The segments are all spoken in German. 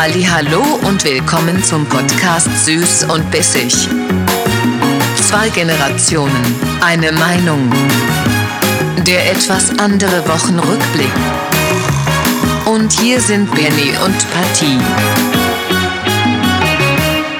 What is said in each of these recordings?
Hallo und willkommen zum Podcast Süß und Bissig. Zwei Generationen, eine Meinung. Der etwas andere Wochenrückblick. Und hier sind Benny und Patty.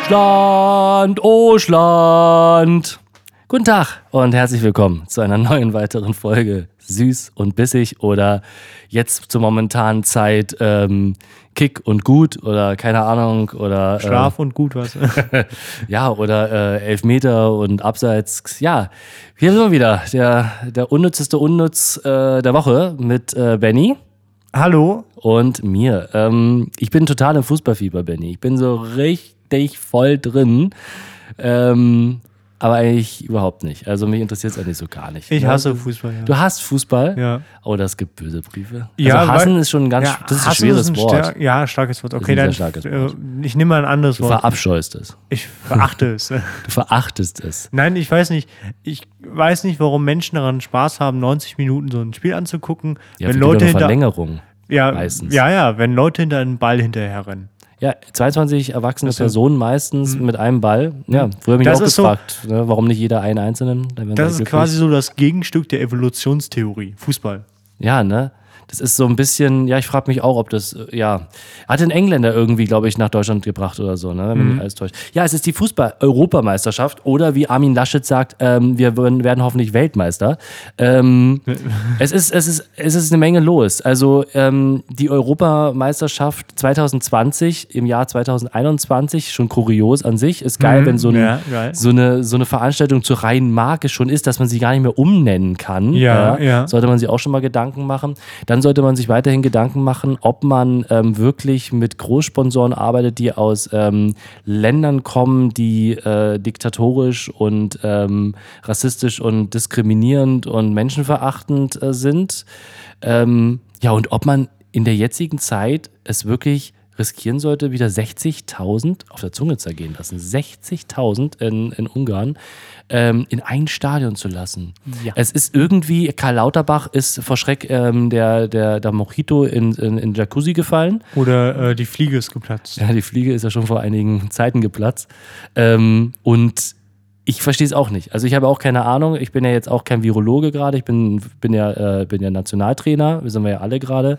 Schland, oh Schland. Guten Tag und herzlich willkommen zu einer neuen weiteren Folge Süß und Bissig oder jetzt zur momentanen Zeit ähm, Kick und Gut oder keine Ahnung oder äh, Schlaf und gut was. ja oder äh, Elfmeter und Abseits. Ja, hier sind wir wieder, der, der unnützeste Unnütz äh, der Woche mit äh, Benny Hallo. und mir. Ähm, ich bin total im Fußballfieber, Benny. Ich bin so richtig voll drin. Ähm, aber eigentlich überhaupt nicht. Also mich interessiert es eigentlich so gar nicht. Ich Ne? hasse Fußball. Ja. Du hast Fußball? Ja. Oh, das gibt böse Briefe. Ja, also hassen weil- ist schon ein ganz, Ja, das ist ein hassen schweres ein Wort. ja, starkes Wort. Okay, dann starkes äh, Wort. ich nehme mal ein anderes Du Wort. verabscheust es. Ich verachte es. Du verachtest es. Nein, ich weiß nicht. Ich weiß nicht, warum Menschen daran Spaß haben, 90 Minuten so ein Spiel anzugucken, Ja, wenn Leute eine hinter Verlängerung. ja, meistens. ja, ja, wenn Leute hinter einen Ball hinterher rennen. Ja, 22 erwachsene ist- Personen meistens mit einem Ball. Ja, früher habe ich mich Das auch ist so- gefragt, ne, warum nicht jeder einen einzelnen. Das ist quasi so das Gegenstück der Evolutionstheorie. Fußball. Ja, ne? Das ist so ein bisschen, ja, ich frage mich auch, ob das, äh, ja, hat ein Engländer irgendwie, glaube ich, nach Deutschland gebracht oder so, ne? Wenn Mhm. alles täuscht. Ja, es ist die Fußball-Europameisterschaft oder wie Armin Laschet sagt, ähm, wir werden hoffentlich Weltmeister. Ähm, es, ist, es, ist, es ist eine Menge los. Also ähm, die Europameisterschaft 2020 im Jahr 2021, schon kurios an sich, ist geil, wenn so, ein, Mhm. Ja, geil. so, eine, so eine Veranstaltung zur reinen Marke schon ist, dass man sie gar nicht mehr umnennen kann. Ja, ja. Sollte man sich auch schon mal Gedanken machen. Dann sollte man sich weiterhin Gedanken machen, ob man ähm, wirklich mit Großsponsoren arbeitet, die aus ähm, Ländern kommen, die äh, diktatorisch und ähm, rassistisch und diskriminierend und menschenverachtend äh, sind. Ähm, ja, und ob man in der jetzigen Zeit es wirklich riskieren sollte, wieder 60.000 auf der Zunge zergehen lassen. 60.000 in, in Ungarn ähm, in ein Stadion zu lassen. Ja. Es ist irgendwie, Karl Lauterbach ist vor Schreck ähm, der, der, der Mojito in, in, in Jacuzzi gefallen. Oder äh, die Fliege ist geplatzt. Ja, die Fliege ist ja schon vor einigen Zeiten geplatzt. Ähm, und ich verstehe es auch nicht. Also ich habe auch keine Ahnung. Ich bin ja jetzt auch kein Virologe gerade. Ich bin, bin, ja, äh, bin ja Nationaltrainer. Wir sind wir ja alle gerade.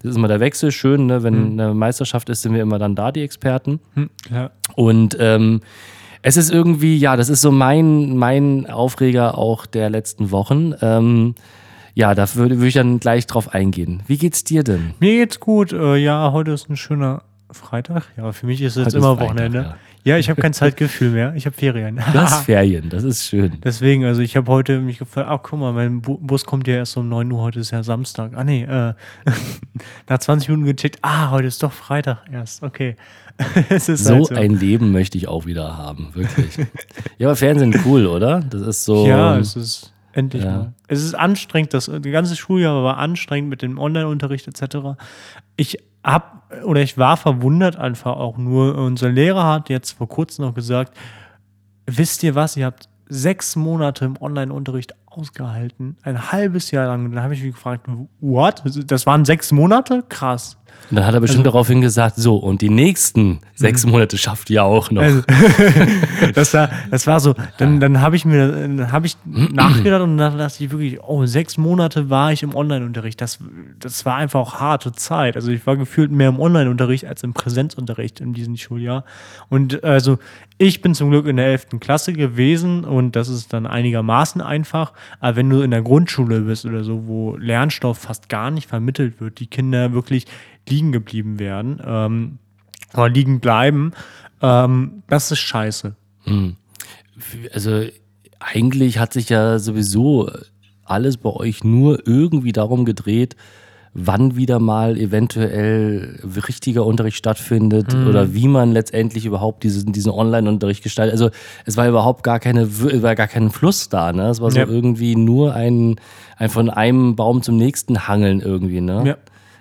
Das ist immer der Wechsel. Schön, ne? wenn eine Meisterschaft ist, sind wir immer dann da, die Experten. Hm, ja. Und ähm, es ist irgendwie, ja, das ist so mein, mein Aufreger auch der letzten Wochen. Ähm, ja, da würde, würde ich dann gleich drauf eingehen. Wie geht's dir denn? Mir geht's gut. Äh, ja, heute ist ein schöner Freitag. Ja, für mich ist jetzt Heute ist immer Freitag, Wochenende. ja. Ja, ich habe kein Zeitgefühl mehr. Ich habe Ferien. Du hast Ferien, das ist schön. Deswegen, also ich habe heute mich gefragt, ach guck mal, mein Bu Bus kommt ja erst um 9 Uhr, heute ist ja Samstag. Ah nee, äh, nach 20 Minuten gecheckt, ah, heute ist doch Freitag erst, okay. es ist So halt so. ein Leben möchte ich auch wieder haben, wirklich. ja, aber Fernsehen cool, oder? Das ist so. Ja, es ist endlich Ja. mal. Es ist anstrengend, das, das ganze Schuljahr war anstrengend mit dem Online-Unterricht etc. Ich hab oder ich war verwundert einfach auch nur. Unser Lehrer hat jetzt vor kurzem noch gesagt, wisst ihr was, ihr habt sechs Monate im Online-Unterricht ausgehalten, ein halbes Jahr lang. Und dann habe ich mich gefragt, what? Das waren sechs Monate? Krass. Und dann hat er bestimmt Also- daraufhin gesagt, so, und die nächsten sechs Monate schafft ihr auch noch. Also, das war, das war so, dann, dann habe ich mir, habe ich nachgedacht und dann dachte ich wirklich, oh, sechs Monate war ich im Online-Unterricht. Das, das war einfach auch harte Zeit. Also ich war gefühlt mehr im Online-Unterricht als im Präsenzunterricht in diesem Schuljahr. Und also ich bin zum Glück in der 11. Klasse gewesen und das ist dann einigermaßen einfach. Aber wenn du in der Grundschule bist oder so, wo Lernstoff fast gar nicht vermittelt wird, die Kinder wirklich liegen geblieben werden, ähm, oder liegen bleiben, ähm, das ist scheiße. Also eigentlich hat sich ja sowieso alles bei euch nur irgendwie darum gedreht, wann wieder mal eventuell richtiger Unterricht stattfindet Mhm. oder wie man letztendlich überhaupt diesen, diesen Online-Unterricht gestaltet. Also es war überhaupt gar keine, war gar kein Fluss da, ne? Es war so Ja. irgendwie nur ein, ein von einem Baum zum nächsten hangeln irgendwie, ne? Ja.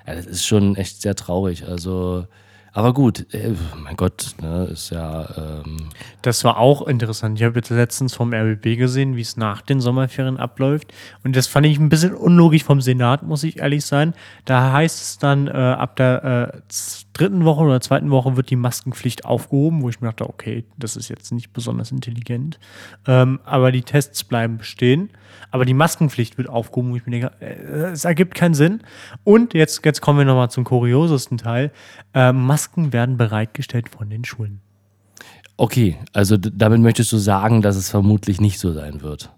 Ja, das ist schon echt sehr traurig. Also, aber gut, äh, mein Gott, ne, ist ja. Ähm, Das war auch interessant. Ich habe jetzt letztens vom RBB gesehen, wie es nach den Sommerferien abläuft. Und das fand ich ein bisschen unlogisch vom Senat, muss ich ehrlich sein. Da heißt es dann, äh, ab der äh, dritten Woche oder zweiten Woche wird die Maskenpflicht aufgehoben, wo ich mir dachte, okay, das ist jetzt nicht besonders intelligent. Ähm, aber die Tests bleiben bestehen. Aber die Maskenpflicht wird aufgehoben, wo ich mir denke, äh, es ergibt keinen Sinn. Und jetzt, jetzt kommen wir nochmal zum kuriosesten Teil. Ähm, Masken werden bereitgestellt von den Schulen. Okay, also damit möchtest du sagen, dass es vermutlich nicht so sein wird.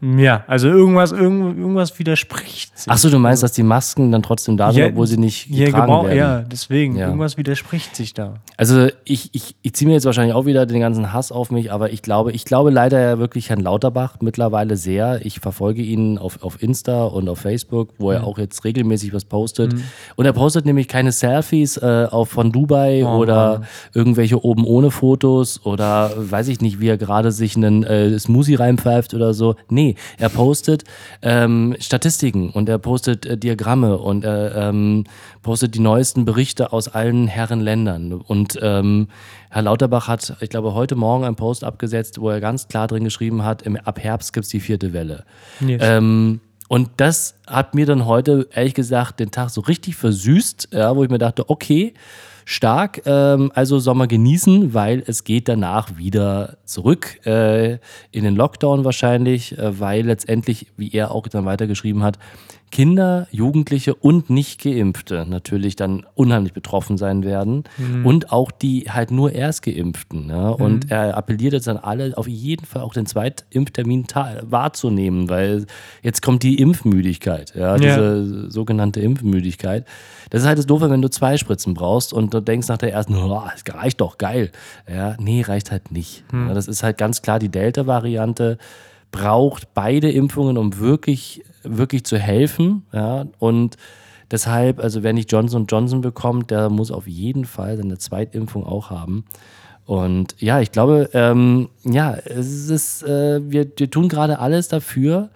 Ja, also irgendwas, irgend, irgendwas widerspricht sich. Achso, du meinst, dass die Masken dann trotzdem da sind, Ja, obwohl sie nicht Ja, getragen gebrauch, werden? ja, deswegen. Ja. Irgendwas widerspricht sich da. Also ich, ich, ich ziehe mir jetzt wahrscheinlich auch wieder den ganzen Hass auf mich, aber ich glaube, ich glaube leider ja wirklich Herrn Lauterbach mittlerweile sehr. Ich verfolge ihn auf, auf Insta und auf Facebook, wo er auch jetzt regelmäßig was postet. Und er postet nämlich keine Selfies äh, auf von Dubai Oh, oder irgendwelche oben ohne Fotos oder weiß ich nicht, wie er gerade sich einen äh, Smoothie reinpfeift oder so. Nee, er postet ähm, Statistiken und er postet äh, Diagramme und er ähm, postet die neuesten Berichte aus allen Herrenländern. Und ähm, Herr Lauterbach hat, ich glaube, heute Morgen einen Post abgesetzt, wo er ganz klar drin geschrieben hat, im, ab Herbst gibt es die vierte Welle. Yes. Ähm, und das hat mir dann heute, ehrlich gesagt, den Tag so richtig versüßt, ja, wo ich mir dachte, okay, stark, ähm, also Sommer genießen, weil es geht danach wieder zurück äh, in den Lockdown wahrscheinlich, äh, weil letztendlich, wie er auch dann weitergeschrieben hat, Kinder, Jugendliche und Nicht-Geimpfte natürlich dann unheimlich betroffen sein werden und auch die halt nur Erstgeimpften. Ne? Und er appelliert jetzt an alle, auf jeden Fall auch den Zweitimpftermin wahrzunehmen, weil jetzt kommt die Impfmüdigkeit, ja, diese sogenannte Impfmüdigkeit. Das ist halt das Doofe, wenn du zwei Spritzen brauchst und du denkst nach der ersten, oh, es reicht doch, geil. Ja, nee, reicht halt nicht. Ja, das ist halt ganz klar die Delta-Variante braucht beide Impfungen, um wirklich, wirklich zu helfen. Ja? Und deshalb, also wer nicht Johnson Johnson bekommt, der muss auf jeden Fall seine Zweitimpfung auch haben. Und ja, ich glaube, ähm, ja, es ist, äh, wir, wir tun gerade alles dafür,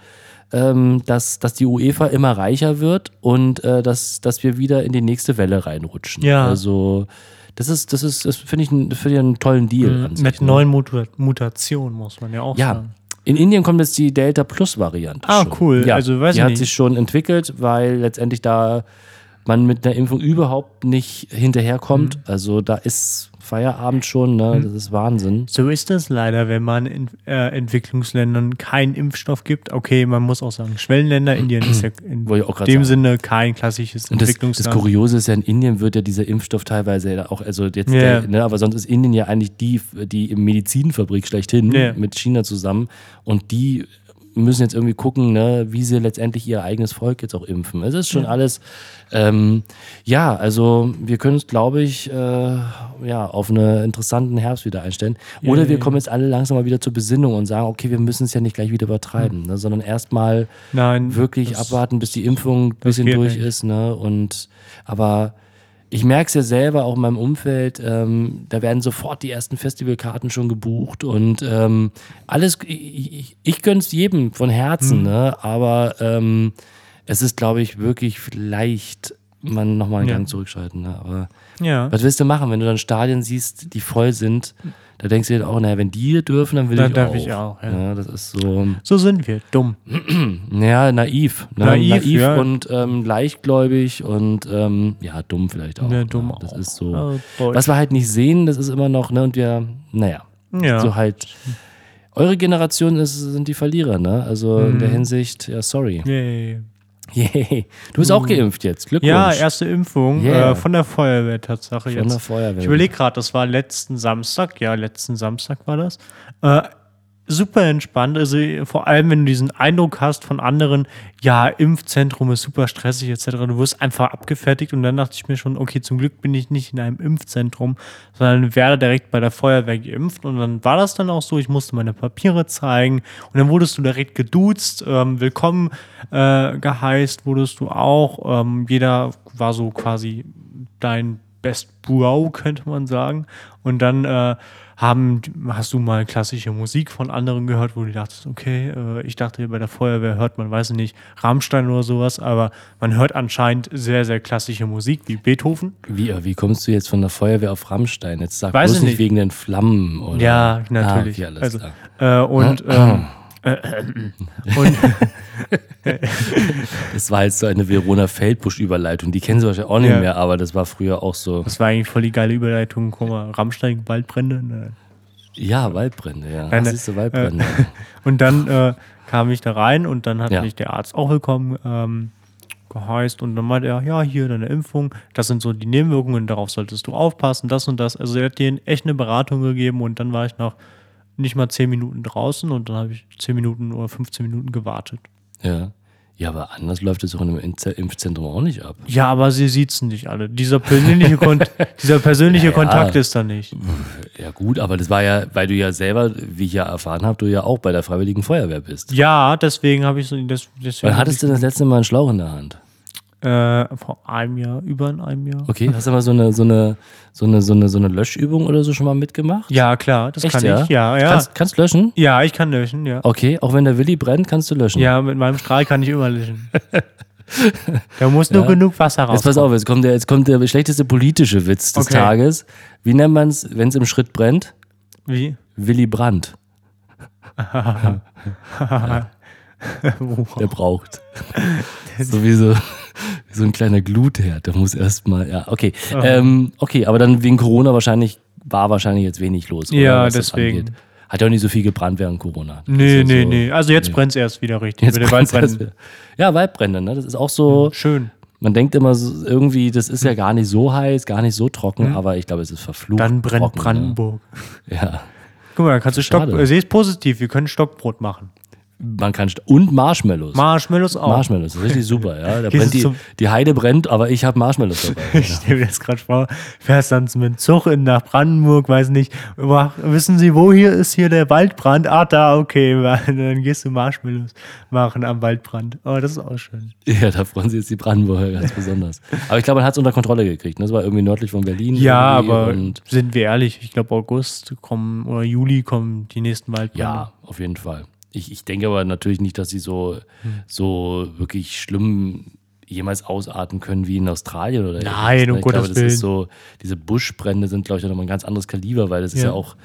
ähm, dass, dass die UEFA immer reicher wird und äh, dass, dass wir wieder in die nächste Welle reinrutschen. Ja. Also das ist, das ist, das finde ich, ein- finde ich einen tollen Deal. sich, Mit ne? neuen Muta Mutationen, muss man ja auch Ja. sagen. In Indien kommt jetzt die Delta Plus Variante. Ah, schon. cool. Ja, Also, weiß die ich hat nicht. sich schon entwickelt, weil letztendlich da man mit einer Impfung überhaupt nicht hinterherkommt. Mhm. Also da ist Feierabend schon, ne? Das ist Wahnsinn. So ist das leider, wenn man in äh, Entwicklungsländern keinen Impfstoff gibt. Okay, man muss auch sagen, Schwellenländer, Indien ist ja in dem sagen. Sinne kein klassisches Und das, das Entwicklungsland. Kuriose ist ja, in Indien wird ja dieser Impfstoff teilweise auch, also jetzt, Ja. der, ne, aber sonst ist Indien ja eigentlich die, die Medizinfabrik schlechthin Ja. mit China zusammen und die müssen jetzt irgendwie gucken, ne, wie sie letztendlich ihr eigenes Volk jetzt auch impfen. Es ist schon alles, ähm, ja, also wir können uns, glaube ich, äh, ja, auf einen interessanten Herbst wieder einstellen. Oder wir kommen jetzt alle langsam mal wieder zur Besinnung und sagen, okay, wir müssen es ja nicht gleich wieder übertreiben, ne, sondern erstmal wirklich abwarten, bis die Impfung ein bisschen durch nicht. ist. Ne? Und aber ich merke es ja selber auch in meinem Umfeld, ähm, da werden sofort die ersten Festivalkarten schon gebucht und ähm, alles, ich, ich, ich gönne es jedem von Herzen, Hm. ne? aber ähm, es ist, glaube ich, wirklich vielleicht man nochmal einen Ja. Gang zurückschalten. Ne? Aber ja. was willst du machen, wenn du dann Stadien siehst, die voll sind? Da denkst du dir auch, naja, wenn die dürfen, dann will Dann ich darf auch. ich auch, ja. das ist so. So sind wir, dumm. Ja, naiv. Ne? Naiv, ja. und ähm, leichtgläubig und ähm, ja, dumm vielleicht auch. Ja, ne? dumm Das auch. ist so. Deutsch. Was wir halt nicht sehen, das ist immer noch, ne, und wir, naja, Ja. so halt. Eure Generation ist, sind die Verlierer, ne? Also in Mhm. der Hinsicht, ja, sorry. Yay. Yay. Du bist auch geimpft jetzt. Glückwunsch. Ja, erste Impfung Yeah. äh, von der Feuerwehr Tatsache Von jetzt. der Feuerwehr. Ich überlege gerade, das war letzten Samstag, ja, letzten Samstag war das. Äh, super entspannt, also vor allem, wenn du diesen Eindruck hast von anderen, ja, Impfzentrum ist super stressig etc., du wirst einfach abgefertigt und dann dachte ich mir schon, okay, zum Glück bin ich nicht in einem Impfzentrum, sondern werde direkt bei der Feuerwehr geimpft. Und dann war das dann auch so, ich musste meine Papiere zeigen und dann wurdest du direkt geduzt, ähm, willkommen äh, geheißt wurdest du auch, ähm, jeder war so quasi dein Best Bro, könnte man sagen. Und dann äh, haben, hast du mal klassische Musik von anderen gehört, wo du dachtest, okay, äh, ich dachte, bei der Feuerwehr hört man, weiß ich nicht, Rammstein oder sowas, aber man hört anscheinend sehr, sehr klassische Musik, wie Beethoven. Wie, äh, wie kommst du jetzt von der Feuerwehr auf Rammstein? Jetzt sag Weiß bloß ich nicht wegen den Flammen oder. Ja, natürlich. Ah, okay, also, klar. äh, und ähm, äh, und, Das war jetzt so eine Verona Feldbusch-Überleitung. Die kennen sie wahrscheinlich auch nicht Ja. mehr, aber das war früher auch so. Das war eigentlich voll die geile Überleitung. Guck mal, Rammstein, Waldbrände. Ne. Ja, Waldbrände, ja. Nein, Was ist so Waldbrände? Und dann äh, kam ich da rein und dann hat Ja. mich der Arzt auch willkommen ähm, geheißt und dann meinte er, ja, hier deine Impfung, das sind so die Nebenwirkungen, darauf solltest du aufpassen, das und das. Also er hat dir echt eine Beratung gegeben und dann war ich nach nicht mal 10 Minuten draußen und dann habe ich 10 Minuten oder 15 Minuten gewartet. Ja. Ja, aber anders läuft es auch in einem Impf- Impfzentrum auch nicht ab. Ja, aber sie siezen dich alle. Dieser persönliche, Kon dieser persönliche Ja, ja. Kontakt ist da nicht. Ja, gut, aber das war ja, weil du ja selber, wie ich ja erfahren habe, du ja auch bei der Freiwilligen Feuerwehr bist. Ja, deswegen habe ich so. Das, deswegen Wann hattest du das letzte Mal einen Schlauch in der Hand? Äh, vor einem Jahr, über einem Jahr. Okay, hast du mal so eine, so eine, so eine, so eine, so eine Löschübung oder so schon mal mitgemacht? Ja, klar, das Echt, kann ja? ich. Ja, ja. Kannst, kannst löschen? ja, ich kann löschen, ja. Okay, auch wenn der Willi brennt, kannst du löschen. Ja, mit meinem Strahl kann ich immer löschen. da muss nur Ja. genug Wasser raus. Jetzt pass auf, jetzt kommt der, jetzt kommt der schlechteste politische Witz des Okay. Tages. Wie nennt man es, wenn es im Schritt brennt? Wie? Willy Brandt. Der braucht. so wie so, ein kleiner Glutherd. Der muss erstmal, ja, okay. Ähm, okay, aber dann wegen Corona wahrscheinlich, war wahrscheinlich jetzt wenig los. oder, Ja, deswegen. Hat ja auch nicht so viel gebrannt während Corona. Das Nee, ja nee, so, nee. Also jetzt brennt es erst wieder richtig. Jetzt mit wieder. Ja, Waldbrände, ne? Das ist auch so, Schön. man denkt immer so, irgendwie, das ist ja gar nicht so heiß, gar nicht so trocken, aber ich glaube, es ist verflucht. Mhm. Dann brennt trocken, ne? Brandenburg. Ja. Guck mal, dann kannst du Stock. Schade. Äh, Seh es positiv, wir können Stockbrot machen. Man kann, und Marshmallows. Marshmallows auch. Marshmallows, das ist richtig super, ja. Da brennt die, die Heide brennt, aber ich habe Marshmallows dabei. Ich stelle mir das gerade vor, fährst dann mit dem Zug in nach Brandenburg, weiß nicht, über- wissen Sie, wo hier ist hier der Waldbrand? Ah, da, okay, dann gehst du Marshmallows machen am Waldbrand. Oh, das ist auch schön. ja, da freuen sich jetzt die Brandenburger ganz besonders. Aber ich glaube, man hat es unter Kontrolle gekriegt. Ne? Das war irgendwie nördlich von Berlin. Ja, aber Und sind wir ehrlich, ich glaube August kommen oder Juli kommen die nächsten Waldbrände. ja, auf jeden Fall. Ich, ich denke aber natürlich nicht, dass sie so, Hm. so wirklich schlimm jemals ausarten können wie in Australien oder Nein, ne? um Ich glaube, Gottes das ist so, diese Buschbrände sind, glaube ich, nochmal ein ganz anderes Kaliber, weil das ist Ja. ja auch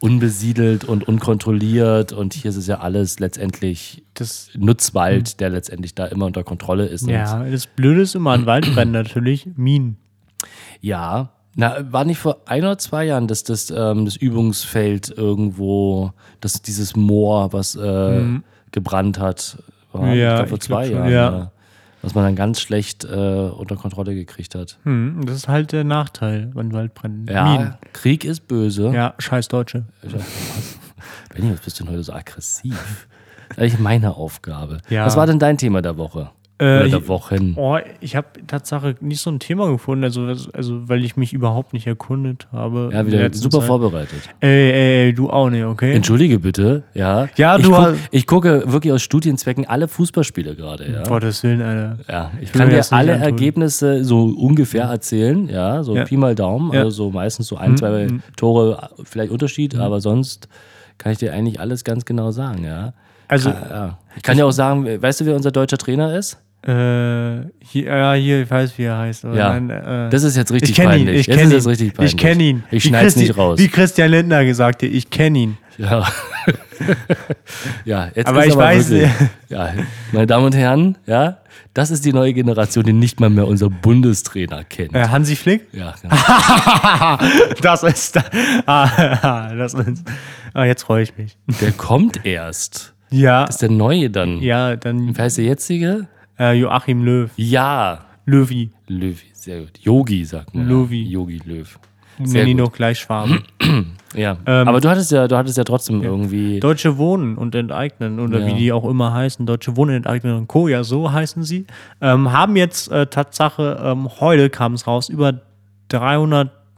unbesiedelt und unkontrolliert und hier ist es ja alles letztendlich Das, Nutzwald, der letztendlich da immer unter Kontrolle ist. Hm. ja, das Blöde ist immer an Waldbränden natürlich, Minen. Ja, na, war nicht vor ein oder zwei Jahren, dass das, ähm, das Übungsfeld irgendwo, dass dieses Moor, was äh, gebrannt hat, war, Mhm. Ja, glaub, vor zwei Jahren, ja. ja. was man dann ganz schlecht äh, unter Kontrolle gekriegt hat. Hm, das ist halt der Nachteil an Waldbränden. Ja, Minen. Krieg ist böse. Ja, scheiß Deutsche. Benni, was bist du denn heute so aggressiv? Das ist eigentlich meine Aufgabe. Ja. Was war denn dein Thema der Woche? Äh, Oder ich- Wochen? Oh, ich habe Tatsache nicht so ein Thema gefunden, also, also weil ich mich überhaupt nicht erkundet habe. Ja, wieder super Zeit. vorbereitet. Ey, ey, ey, du auch nicht, okay? Entschuldige bitte, ja. Ja, ich du guck, hast- Ich gucke wirklich aus Studienzwecken alle Fußballspiele gerade, ja. Gottes Willen, Alter. Ja, ich kann dir alle antun. Ergebnisse so ungefähr erzählen, ja, so Ja. Pi mal Daumen, Ja. also so meistens so ein, zwei Tore vielleicht Unterschied, Mhm. aber sonst kann ich dir eigentlich alles ganz genau sagen, ja. Also, ja. Ich kann dir auch sagen, weißt du, wer unser deutscher Trainer ist? Äh, hier, ja, hier, ich weiß, wie er heißt. Aber Ja. nein, äh, Das ist jetzt richtig ich kenne ihn, peinlich. ich kenne ihn. richtig peinlich. Ich kenne ihn. Ich Wie schneide es nicht raus. Wie Christian Lindner gesagt hat, ich kenne ihn. Ja. ja, jetzt Aber ist ich weiß- wirklich, ja, meine Damen und Herren, ja, das ist die neue Generation, die nicht mal mehr unser Bundestrainer kennt. Äh, Hansi Flick? Ja, genau. das ist, ah, das ist, ah, jetzt freue ich mich. der kommt erst. Ja, Das ist der neue dann. ja, dann Wer heißt der jetzige? Äh, Joachim Löw. Ja, Löwi. Löw, sehr gut. Yogi, sagt man. Löwi. Ja. Yogi Löw. Nenn Sehr ihn gut. noch gleich Schwaben. Ja. Ähm, Aber du hattest ja, du hattest ja trotzdem irgendwie. Deutsche Wohnen und Enteignen oder Ja. wie die auch immer heißen, Deutsche Wohnen, Enteignen und Co., ja, so heißen sie, ähm, haben jetzt äh, Tatsache, ähm, heute kam es raus, über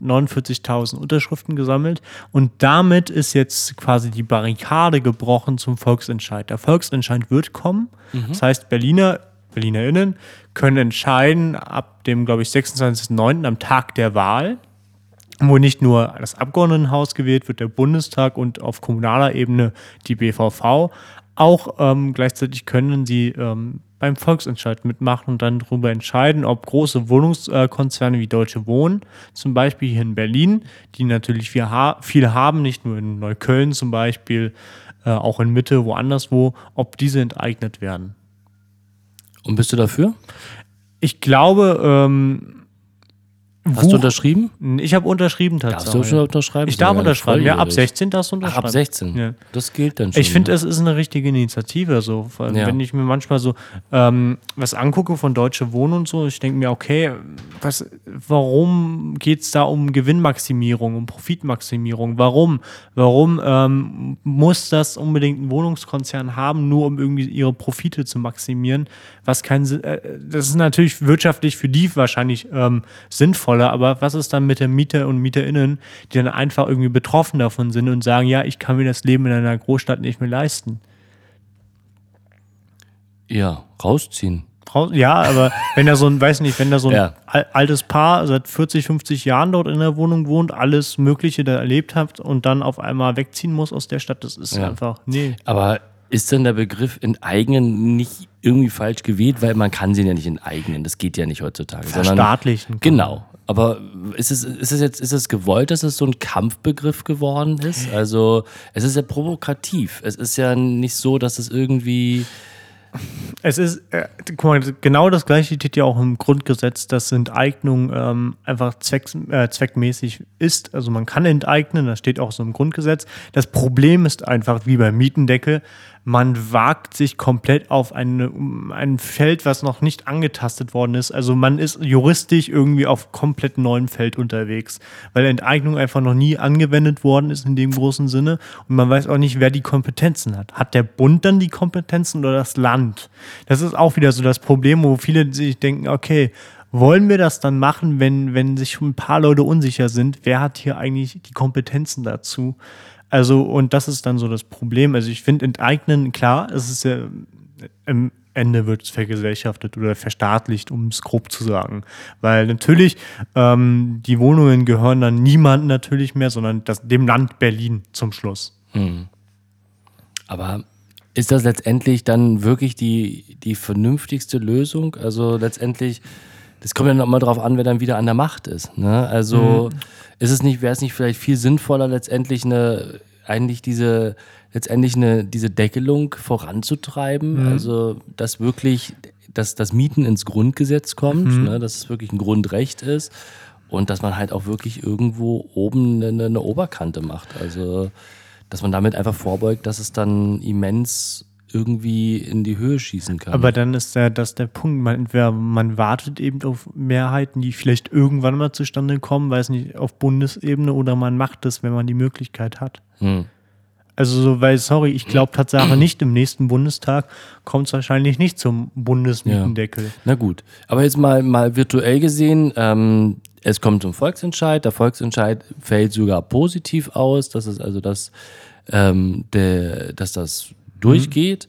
349.000 Unterschriften gesammelt und damit ist jetzt quasi die Barrikade gebrochen zum Volksentscheid. Der Volksentscheid wird kommen, das heißt Berliner, BerlinerInnen können entscheiden ab dem, glaube ich, 26.09. am Tag der Wahl, wo nicht nur das Abgeordnetenhaus gewählt wird, der Bundestag und auf kommunaler Ebene die BVV, auch ähm, gleichzeitig können sie ähm, beim Volksentscheid mitmachen und dann darüber entscheiden, ob große Wohnungskonzerne wie Deutsche Wohnen, zum Beispiel hier in Berlin, die natürlich viel, ha viel haben, nicht nur in Neukölln zum Beispiel, äh, auch in Mitte, woanders wo, ob diese enteignet werden. Und bist du dafür? Ich glaube, ähm, Hast du Buch- unterschrieben? ich habe unterschrieben Darfst tatsächlich. du schon unterschreiben? Ich darf unterschreiben. Ja, ab volljährig. 16 darfst du Ach, unterschreiben. ab 16. Ja. Das gilt dann schon. Ich finde, ne? es ist eine richtige Initiative. So. Vor allem, Ja. Wenn ich mir manchmal so ähm, was angucke von Deutsche Wohnen und so, ich denke mir, okay, was, warum geht es da um Gewinnmaximierung, um Profitmaximierung? Warum? Warum ähm, muss das unbedingt ein Wohnungskonzern haben, nur um irgendwie ihre Profite zu maximieren? Was kein äh, das ist natürlich wirtschaftlich für die wahrscheinlich ähm, sinnvoller, aber was ist dann mit den Mieter und Mieterinnen, die dann einfach irgendwie betroffen davon sind und sagen, ja, ich kann mir das Leben in einer Großstadt nicht mehr leisten? Ja, rausziehen. Raus- Ja, aber wenn da so ein, weiß nicht, wenn da so ein Ja. al- altes Paar seit 40, 50 Jahren dort in der Wohnung wohnt, alles Mögliche da erlebt hat und dann auf einmal wegziehen muss aus der Stadt, das ist Ja. einfach, nee. Aber ist denn der Begriff enteignen nicht irgendwie falsch gewählt? Weil man kann sie ja nicht enteignen. Das geht ja nicht heutzutage. sondern- Verstaatlichen. Genau. Aber ist es, ist es jetzt ist es gewollt, dass es so ein Kampfbegriff geworden ist? Also es ist ja provokativ. Es ist ja nicht so, dass es irgendwie Es ist, äh, mal, genau das gleiche steht ja auch im Grundgesetz, dass Enteignung ähm, einfach zwecks, äh, zweckmäßig ist. Also man kann enteignen, das steht auch so im Grundgesetz. Das Problem ist einfach, wie beim Mietendeckel, man wagt sich komplett auf eine, ein Feld, was noch nicht angetastet worden ist. Also man ist juristisch irgendwie auf komplett neuem Feld unterwegs, weil Enteignung einfach noch nie angewendet worden ist in dem großen Sinne. Und man weiß auch nicht, wer die Kompetenzen hat. Hat der Bund dann die Kompetenzen oder das Land? Das ist auch wieder so das Problem, wo viele sich denken, okay, wollen wir das dann machen, wenn, wenn sich ein paar Leute unsicher sind? Wer hat hier eigentlich die Kompetenzen dazu? Also, und das ist dann so das Problem. Also, ich finde, enteignen, klar, es ist ja, im Ende wird es vergesellschaftet oder verstaatlicht, um es grob zu sagen. Weil natürlich, ähm, die Wohnungen gehören dann niemandem natürlich mehr, sondern das, dem Land Berlin zum Schluss. Aber ist das letztendlich dann wirklich die, die vernünftigste Lösung? Also letztendlich, das kommt ja noch mal drauf an, wer dann wieder an der Macht ist. Ne? Also ist es nicht, wäre es nicht vielleicht viel sinnvoller, letztendlich eine, eigentlich diese, letztendlich eine, diese Deckelung voranzutreiben? Also, dass wirklich, dass das Mieten ins Grundgesetz kommt, ne? dass es wirklich ein Grundrecht ist. Und dass man halt auch wirklich irgendwo oben eine, eine Oberkante macht. Also, dass man damit einfach vorbeugt, dass es dann immens irgendwie in die Höhe schießen kann. Aber dann ist der, das der Punkt. Man, entweder man wartet eben auf Mehrheiten, die vielleicht irgendwann mal zustande kommen, weiß nicht, auf Bundesebene, oder man macht es, wenn man die Möglichkeit hat. Hm. Also, so, weil, sorry, ich glaube Tatsache nicht, im nächsten Bundestag kommt es wahrscheinlich nicht zum Bundesmietendeckel. Na gut, aber jetzt mal, mal virtuell gesehen, ähm, es kommt zum Volksentscheid. Der Volksentscheid fällt sogar positiv aus, dass es also das, ähm, der, dass das durchgeht.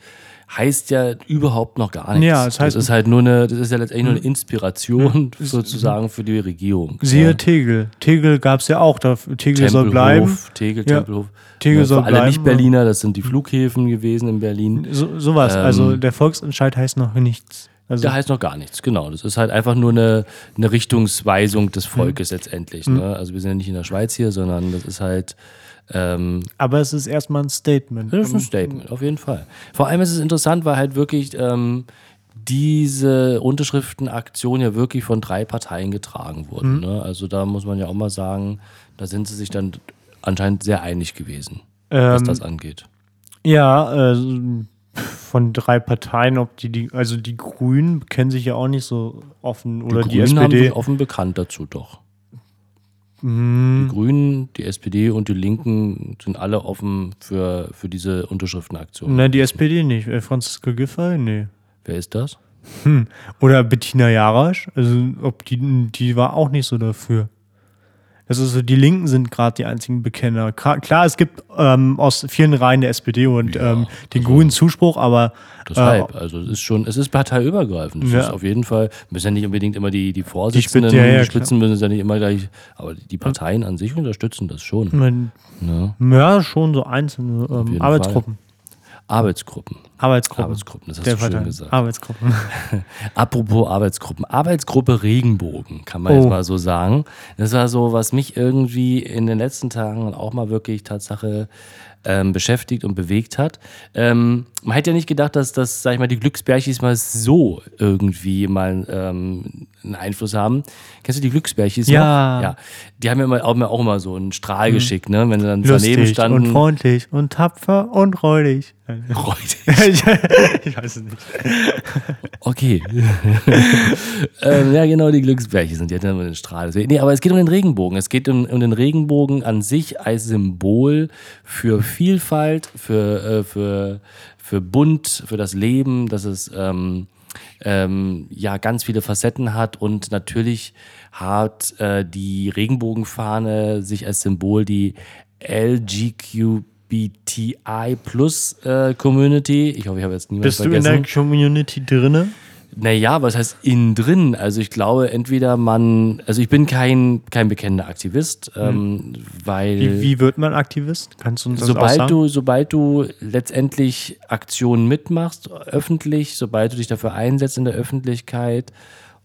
Heißt ja überhaupt noch gar nichts. Ja, es heißt- das ist halt nur eine, das ist ja letztendlich nur eine Inspiration sozusagen für die Regierung. Siehe Ja. Tegel. Tegel gab es ja auch. Da, Tegel soll bleiben. Tempelhof, Tegel, Ja. Tempelhof. Tegel Ja, soll für alle bleiben, Nicht-Berliner, das sind die Flughäfen gewesen in Berlin. So, sowas. Ähm, also der Volksentscheid heißt noch nichts. Also, Da heißt noch gar nichts, genau. Das ist halt einfach nur eine, eine Richtungsweisung des Volkes letztendlich. Ne? Also wir sind ja nicht in der Schweiz hier, sondern das ist halt ähm, aber es ist erstmal ein Statement. das ist ein Statement, auf jeden Fall. Vor allem ist es interessant, weil halt wirklich ähm, diese Unterschriftenaktion ja wirklich von drei Parteien getragen wurden. Ne? Also da muss man ja auch mal sagen, da sind sie sich dann anscheinend sehr einig gewesen, was Ähm, das angeht. Ja, äh, von drei Parteien, ob die, die, also die Grünen kennen sich ja auch nicht so offen oder die, Grünen haben SPD. sich offen bekannt dazu doch. Mhm. Die Grünen, die SPD und die Linken sind alle offen für, für diese Unterschriftenaktion. Ne, die SPD nicht. Äh, Franziska Giffey? Nee. Wer ist das? Oder Bettina Jarasch? Also, ob die, die war auch nicht so dafür. Also so die Linken sind gerade die einzigen Bekenner. Klar, es gibt ähm, aus vielen Reihen der SPD und Ja, ähm, den Grünen Zuspruch, aber Deshalb, also es ist schon, es ist parteiübergreifend. Das Ja. ist auf jeden Fall, müssen ja nicht unbedingt immer die, die Vorsitzenden, Die Spitze- ja, die Spitzen müssen es ja nicht immer gleich, aber die Parteien an sich unterstützen das schon. man, Ne? ja, schon so einzelne ähm, Arbeitsgruppen. Arbeitsgruppen. Arbeitsgruppen. Arbeitsgruppen, das hast Der du schön gesagt. Arbeitsgruppen. Apropos Arbeitsgruppen. Arbeitsgruppe Regenbogen, kann man Oh. jetzt mal so sagen. Das war so, was mich irgendwie in den letzten Tagen auch mal wirklich Tatsache ähm, beschäftigt und bewegt hat. Ähm, man hätte ja nicht gedacht, dass das, sag ich mal, die Glücksbärchis mal so irgendwie mal ähm, einen Einfluss haben. Kennst du die Glücksbärchis Ja. noch? Ja. Die haben ja immer, auch, auch immer so einen Strahl geschickt, ne? Wenn sie dann Lustig daneben standen. und freundlich und tapfer und freudig. Freudig. ich weiß es nicht. Okay. ähm, ja, genau, die Glücksbärchen sind. Die hatten immer den Strahl. Nee, aber es geht um den Regenbogen. Es geht um, um den Regenbogen an sich als Symbol für Vielfalt, für, äh, für, für Bunt, für das Leben, dass es ähm, ähm, ja ganz viele Facetten hat und natürlich hat äh, die Regenbogenfahne sich als Symbol die LGQBTI Plus äh, Community. Ich hoffe, ich habe jetzt niemanden Bist du in vergessen. der Community drinne? Naja, was heißt innen drin? Also ich glaube, entweder man, also ich bin kein, kein bekennender Aktivist, ähm, weil Wie, wie wird man Aktivist? Kannst du uns das sobald sagen? du, sobald du letztendlich Aktionen mitmachst, öffentlich, sobald du dich dafür einsetzt in der Öffentlichkeit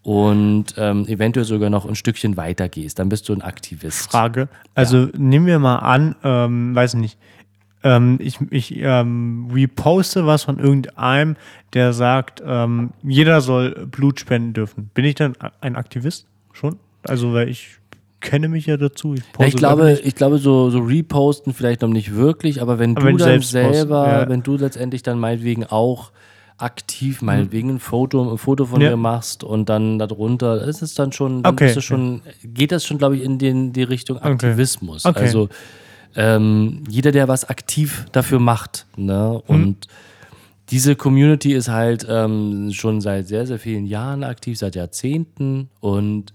und ähm, eventuell sogar noch ein Stückchen weiter gehst, dann bist du ein Aktivist. Frage. Also nehmen wir mal an, ähm, weiß nicht, ähm, ich, ich ähm, reposte was von irgendeinem, der sagt, ähm, jeder soll Blut spenden dürfen. Bin ich dann ein Aktivist schon? Also, weil ich kenne mich ja dazu. Ich, Ja, ich glaube, ich glaube, so, so reposten vielleicht noch nicht wirklich, aber wenn Aber du wenn dann selber, ja. wenn du letztendlich dann meinetwegen auch aktiv meinetwegen ein Foto, ein Foto von Ja. dir machst und dann darunter, ist es dann schon, dann Okay. schon, geht das schon, glaube ich, in den, die Richtung Aktivismus. Okay. Also ähm, jeder, der was aktiv dafür macht, ne? Mhm. Und diese Community ist halt ähm, schon seit sehr, sehr vielen Jahren aktiv, seit Jahrzehnten und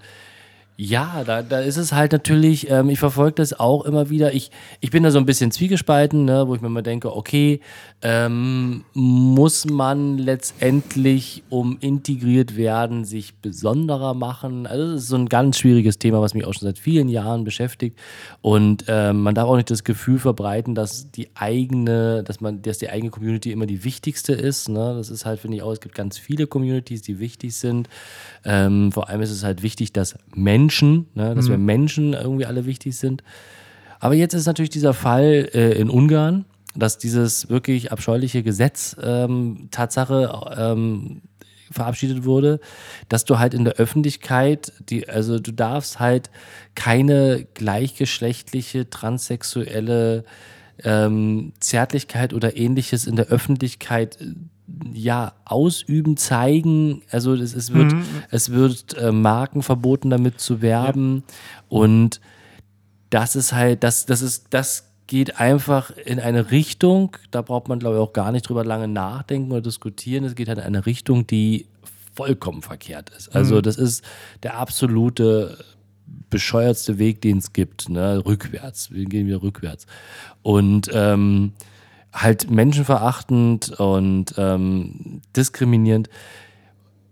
ja, da, da ist es halt natürlich, ähm, ich verfolge das auch immer wieder. Ich, ich bin da so ein bisschen zwiegespalten, ne, wo ich mir immer denke, okay, ähm, muss man letztendlich, um integriert werden, sich besonderer machen? Also das ist so ein ganz schwieriges Thema, was mich auch schon seit vielen Jahren beschäftigt. Und ähm, man darf auch nicht das Gefühl verbreiten, dass die eigene, dass man, dass die eigene Community immer die wichtigste ist. Ne? Das ist halt, finde ich auch, es gibt ganz viele Communities, die wichtig sind. Ähm, vor allem ist es halt wichtig, dass Menschen, ne, dass wir Menschen irgendwie alle wichtig sind. Aber jetzt ist natürlich dieser Fall äh, in Ungarn, dass dieses wirklich abscheuliche Gesetz ähm, Tatsache ähm, verabschiedet wurde, dass du halt in der Öffentlichkeit, die, also du darfst halt keine gleichgeschlechtliche, transsexuelle ähm, Zärtlichkeit oder ähnliches in der Öffentlichkeit äh, ja ausüben, zeigen. Also es, es wird, es wird äh, Marken verboten, damit zu werben. Und das ist halt, das, das ist, das geht einfach in eine Richtung, da braucht man, glaube ich, auch gar nicht drüber lange nachdenken oder diskutieren. Es geht halt in eine Richtung, die vollkommen verkehrt ist. Also, das ist der absolute bescheuertste Weg, den es gibt, ne? Rückwärts. Wir gehen wieder rückwärts. Und ähm, halt menschenverachtend und ähm, diskriminierend.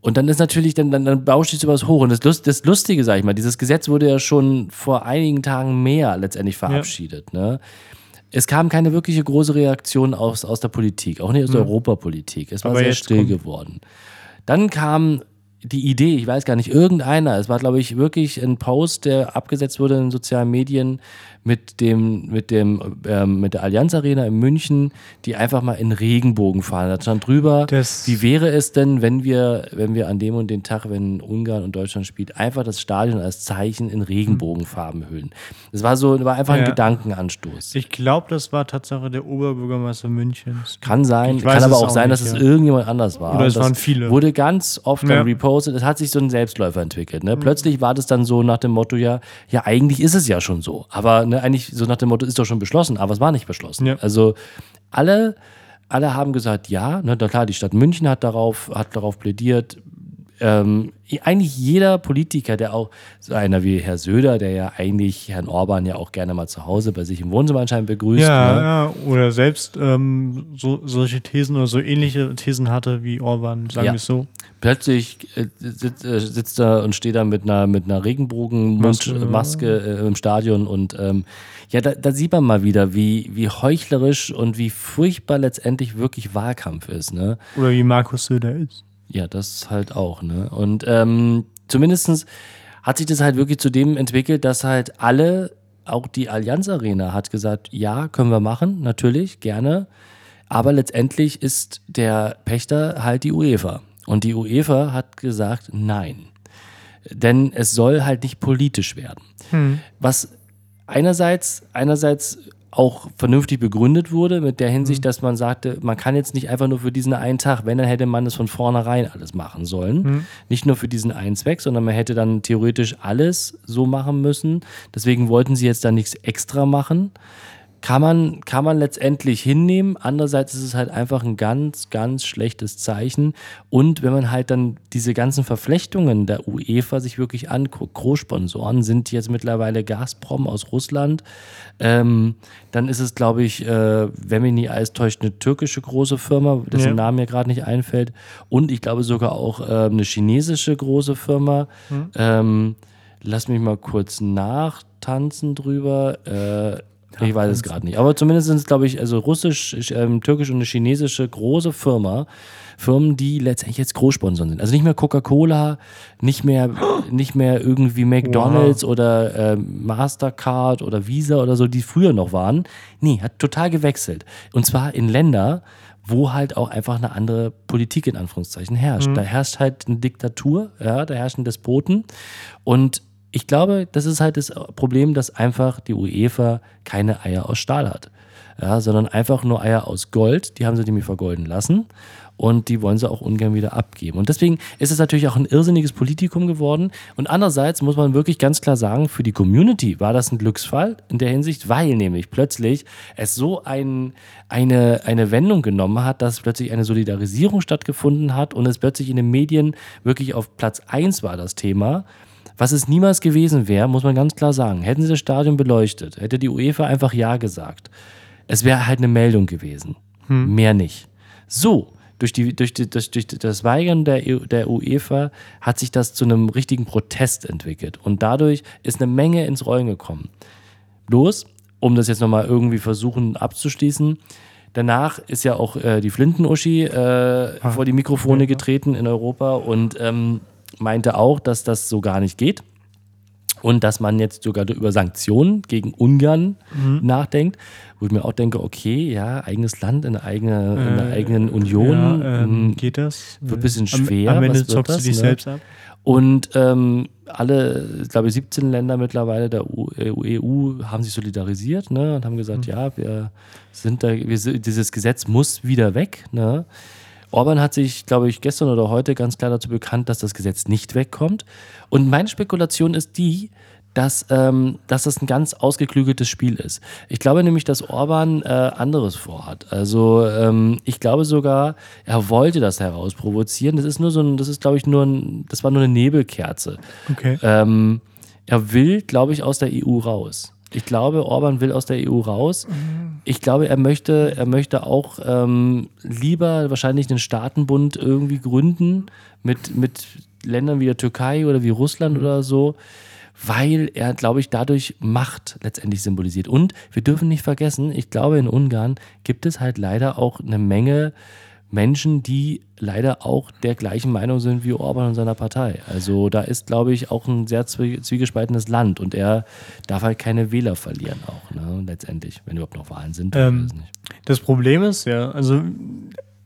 Und dann ist natürlich, dann, dann, dann bauscht sich sowas hoch. Und das, Lust, das Lustige, sag ich mal, dieses Gesetz wurde ja schon vor einigen Tagen mehr letztendlich verabschiedet. Ne? Es kam keine wirkliche große Reaktion aus, aus der Politik, auch nicht aus der Europapolitik. Es war Mhm. Aber sehr still kommt- geworden. Dann kam die Idee, ich weiß gar nicht, irgendeiner, es war, glaube ich, wirklich ein Post, der abgesetzt wurde in den sozialen Medien mit dem, mit dem, ähm, mit der Allianz Arena in München, die einfach mal in Regenbogen fahren. Da stand drüber, Das- wie wäre es denn, wenn wir, wenn wir an dem und den Tag, wenn Ungarn und Deutschland spielt, einfach das Stadion als Zeichen in Regenbogenfarben hüllen. Das war so, war einfach ein Ja. Gedankenanstoß. Ich glaube, das war Tatsache der Oberbürgermeister Münchens. Kann sein, Ich kann aber es auch sein, dass nicht, es ja. irgendjemand anders war. Oder es das waren viele. Wurde ganz oft Ja. dann repostet. Es hat sich so ein Selbstläufer entwickelt. Ne? Plötzlich war das dann so nach dem Motto, ja, ja, eigentlich ist es ja schon so. Aber ne, eigentlich so nach dem Motto, ist doch schon beschlossen, aber es war nicht beschlossen. Ja. Also alle, alle haben gesagt, ja, ne, na klar, die Stadt München hat darauf, hat darauf plädiert. Ähm, eigentlich jeder Politiker, der auch, so einer wie Herr Söder, der ja eigentlich Herrn Orban ja auch gerne mal zu Hause bei sich im Wohnzimmer anscheinend begrüßt. Ja, ne? ja, oder selbst ähm, so, solche Thesen oder so ähnliche Thesen hatte wie Orban, sagen Ja. wir es so. Plötzlich äh, sitzt, äh, sitzt er und steht da mit einer, mit einer Regenbogenmaske Maske, Maske, äh, im Stadion und ähm, ja, da, da sieht man mal wieder, wie, wie heuchlerisch und wie furchtbar letztendlich wirklich Wahlkampf ist. Ne? Oder wie Markus Söder ist. Ja, das halt auch, ne? Und ähm, zumindestens hat sich das halt wirklich zu dem entwickelt, dass halt alle auch die Allianz Arena hat gesagt, ja, können wir machen, natürlich, gerne. Aber letztendlich ist der Pächter halt die UEFA. Und die UEFA hat gesagt, nein. Denn es soll halt nicht politisch werden. Hm. Was einerseits, einerseits auch vernünftig begründet wurde, mit der Hinsicht, mhm. dass man sagte, man kann jetzt nicht einfach nur für diesen einen Tag, wenn, dann hätte man das von vornherein alles machen sollen. Mhm. Nicht nur für diesen einen Zweck, sondern man hätte dann theoretisch alles so machen müssen. Deswegen wollten sie jetzt da nichts extra machen kann man, kann man letztendlich hinnehmen. Andererseits ist es halt einfach ein ganz, ganz schlechtes Zeichen. Und wenn man halt dann diese ganzen Verflechtungen der UEFA sich wirklich anguckt, Großsponsoren sind jetzt mittlerweile Gazprom aus Russland, ähm, dann ist es, glaube ich, äh, wenn mich nicht alles täuscht, eine türkische große Firma, dessen ja. Name mir gerade nicht einfällt. Und ich glaube sogar auch äh, eine chinesische große Firma. Mhm. Ähm, lass mich mal kurz nachtanzen drüber. Äh, ich weiß es gerade nicht. Aber zumindest sind es, glaube ich, also russisch, ähm, türkisch und eine chinesische große Firma. Firmen, die letztendlich jetzt Großsponsoren sind. Also nicht mehr Coca-Cola, nicht mehr, nicht mehr irgendwie McDonalds wow. oder äh, Mastercard oder Visa oder so, die früher noch waren. Nee, hat total gewechselt. Und zwar in Länder, wo halt auch einfach eine andere Politik in Anführungszeichen herrscht. Mhm. Da herrscht halt eine Diktatur, ja, da herrschen Despoten. Und ich glaube, das ist halt das Problem, dass einfach die UEFA keine Eier aus Stahl hat. Ja, sondern einfach nur Eier aus Gold. Die haben sie nämlich vergolden lassen und die wollen sie auch ungern wieder abgeben. Und deswegen ist es natürlich auch ein irrsinniges Politikum geworden. Und andererseits muss man wirklich ganz klar sagen, für die Community war das ein Glücksfall in der Hinsicht, weil nämlich plötzlich es so ein, eine, eine Wendung genommen hat, dass plötzlich eine Solidarisierung stattgefunden hat und es plötzlich in den Medien wirklich auf Platz 1 war, das Thema. Was es niemals gewesen wäre, muss man ganz klar sagen. Hätten sie das Stadion beleuchtet, hätte die UEFA einfach Ja gesagt. Es wäre halt eine Meldung gewesen. Hm. Mehr nicht. So, durch, die, durch, die, durch, durch das Weigern der, e der UEFA hat sich das zu einem richtigen Protest entwickelt. Und dadurch ist eine Menge ins Rollen gekommen. Bloß, um das jetzt nochmal irgendwie versuchen abzuschließen, Danach ist ja auch äh, die Flinten-Uschi äh, ah, vor die Mikrofone getreten in Europa und ähm, meinte auch, dass das so gar nicht geht und dass man jetzt sogar über Sanktionen gegen Ungarn mhm. nachdenkt, wo ich mir auch denke, okay, ja, eigenes Land in der, eigene, in der äh, eigenen Union. Ja, ähm, hm, geht das? Wird ein bisschen schwer. Am, am Ende zockst du dich ne? selbst ab. Und ähm, alle, ich glaube 17 Länder mittlerweile der EU äh, haben sich solidarisiert ne, und haben gesagt, mhm. ja, wir sind da, wir, dieses Gesetz muss wieder weg. Ne. Orban hat sich, glaube ich, gestern oder heute ganz klar dazu bekannt, dass das Gesetz nicht wegkommt. Und meine Spekulation ist die, dass, ähm, dass das ein ganz ausgeklügeltes Spiel ist. Ich glaube nämlich, dass Orban äh, anderes vorhat. Also ähm, ich glaube sogar, er wollte das herausprovozieren. Das ist nur so ein, das ist, glaube ich, nur ein, das war nur eine Nebelkerze. Okay. Ähm, er will, glaube ich, aus der EU raus. Ich glaube, Orban will aus der EU raus. Ich glaube, er möchte, er möchte auch ähm, lieber wahrscheinlich einen Staatenbund irgendwie gründen mit, mit Ländern wie der Türkei oder wie Russland oder so, weil er, glaube ich, dadurch Macht letztendlich symbolisiert. Und wir dürfen nicht vergessen, ich glaube, in Ungarn gibt es halt leider auch eine Menge Menschen, die leider auch der gleichen Meinung sind wie Orban und seiner Partei. Also da ist, glaube ich, auch ein sehr zwiegespaltenes Land und er darf halt keine Wähler verlieren auch, ne, letztendlich, wenn überhaupt noch Wahlen sind. Ähm, das Problem ist ja, also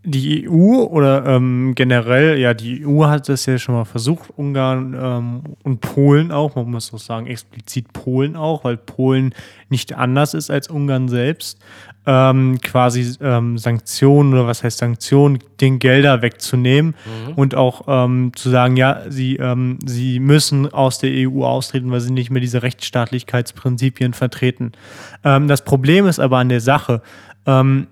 die EU oder ähm, generell, ja, die EU hat das ja schon mal versucht, Ungarn ähm, und Polen auch, man muss auch sagen, explizit Polen auch, weil Polen nicht anders ist als Ungarn selbst, ähm, quasi ähm, Sanktionen oder was heißt Sanktionen, den Gelder wegzunehmen mhm. und auch ähm, zu sagen, ja, sie, ähm, sie müssen aus der EU austreten, weil sie nicht mehr diese Rechtsstaatlichkeitsprinzipien vertreten. Das Problem ist aber an der Sache, ähm,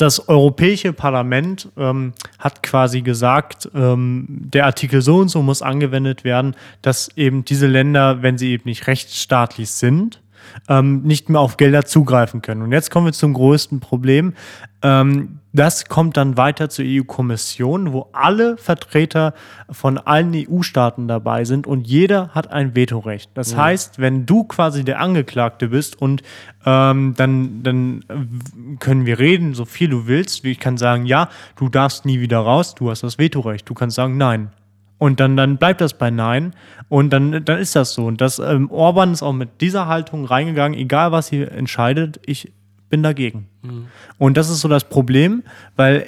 das Europäische Parlament ähm, hat quasi gesagt, ähm, der Artikel so und so muss angewendet werden, dass eben diese Länder, wenn sie eben nicht rechtsstaatlich sind, ähm, nicht mehr auf Gelder zugreifen können. Und jetzt kommen wir zum größten Problem. Ähm, das kommt dann weiter zur EU-Kommission, wo alle Vertreter von allen EU-Staaten dabei sind und jeder hat ein Vetorecht. Das ja. heißt, wenn du quasi der Angeklagte bist und ähm, dann, dann können wir reden, so viel du willst. Ich kann sagen, ja, du darfst nie wieder raus, du hast das Vetorecht. Du kannst sagen, nein, Und dann, dann bleibt das bei Nein. Und dann, dann ist das so. Und das, ähm, Orban ist auch mit dieser Haltung reingegangen, egal was sie entscheidet, ich bin dagegen. Mhm. Und das ist so das Problem, weil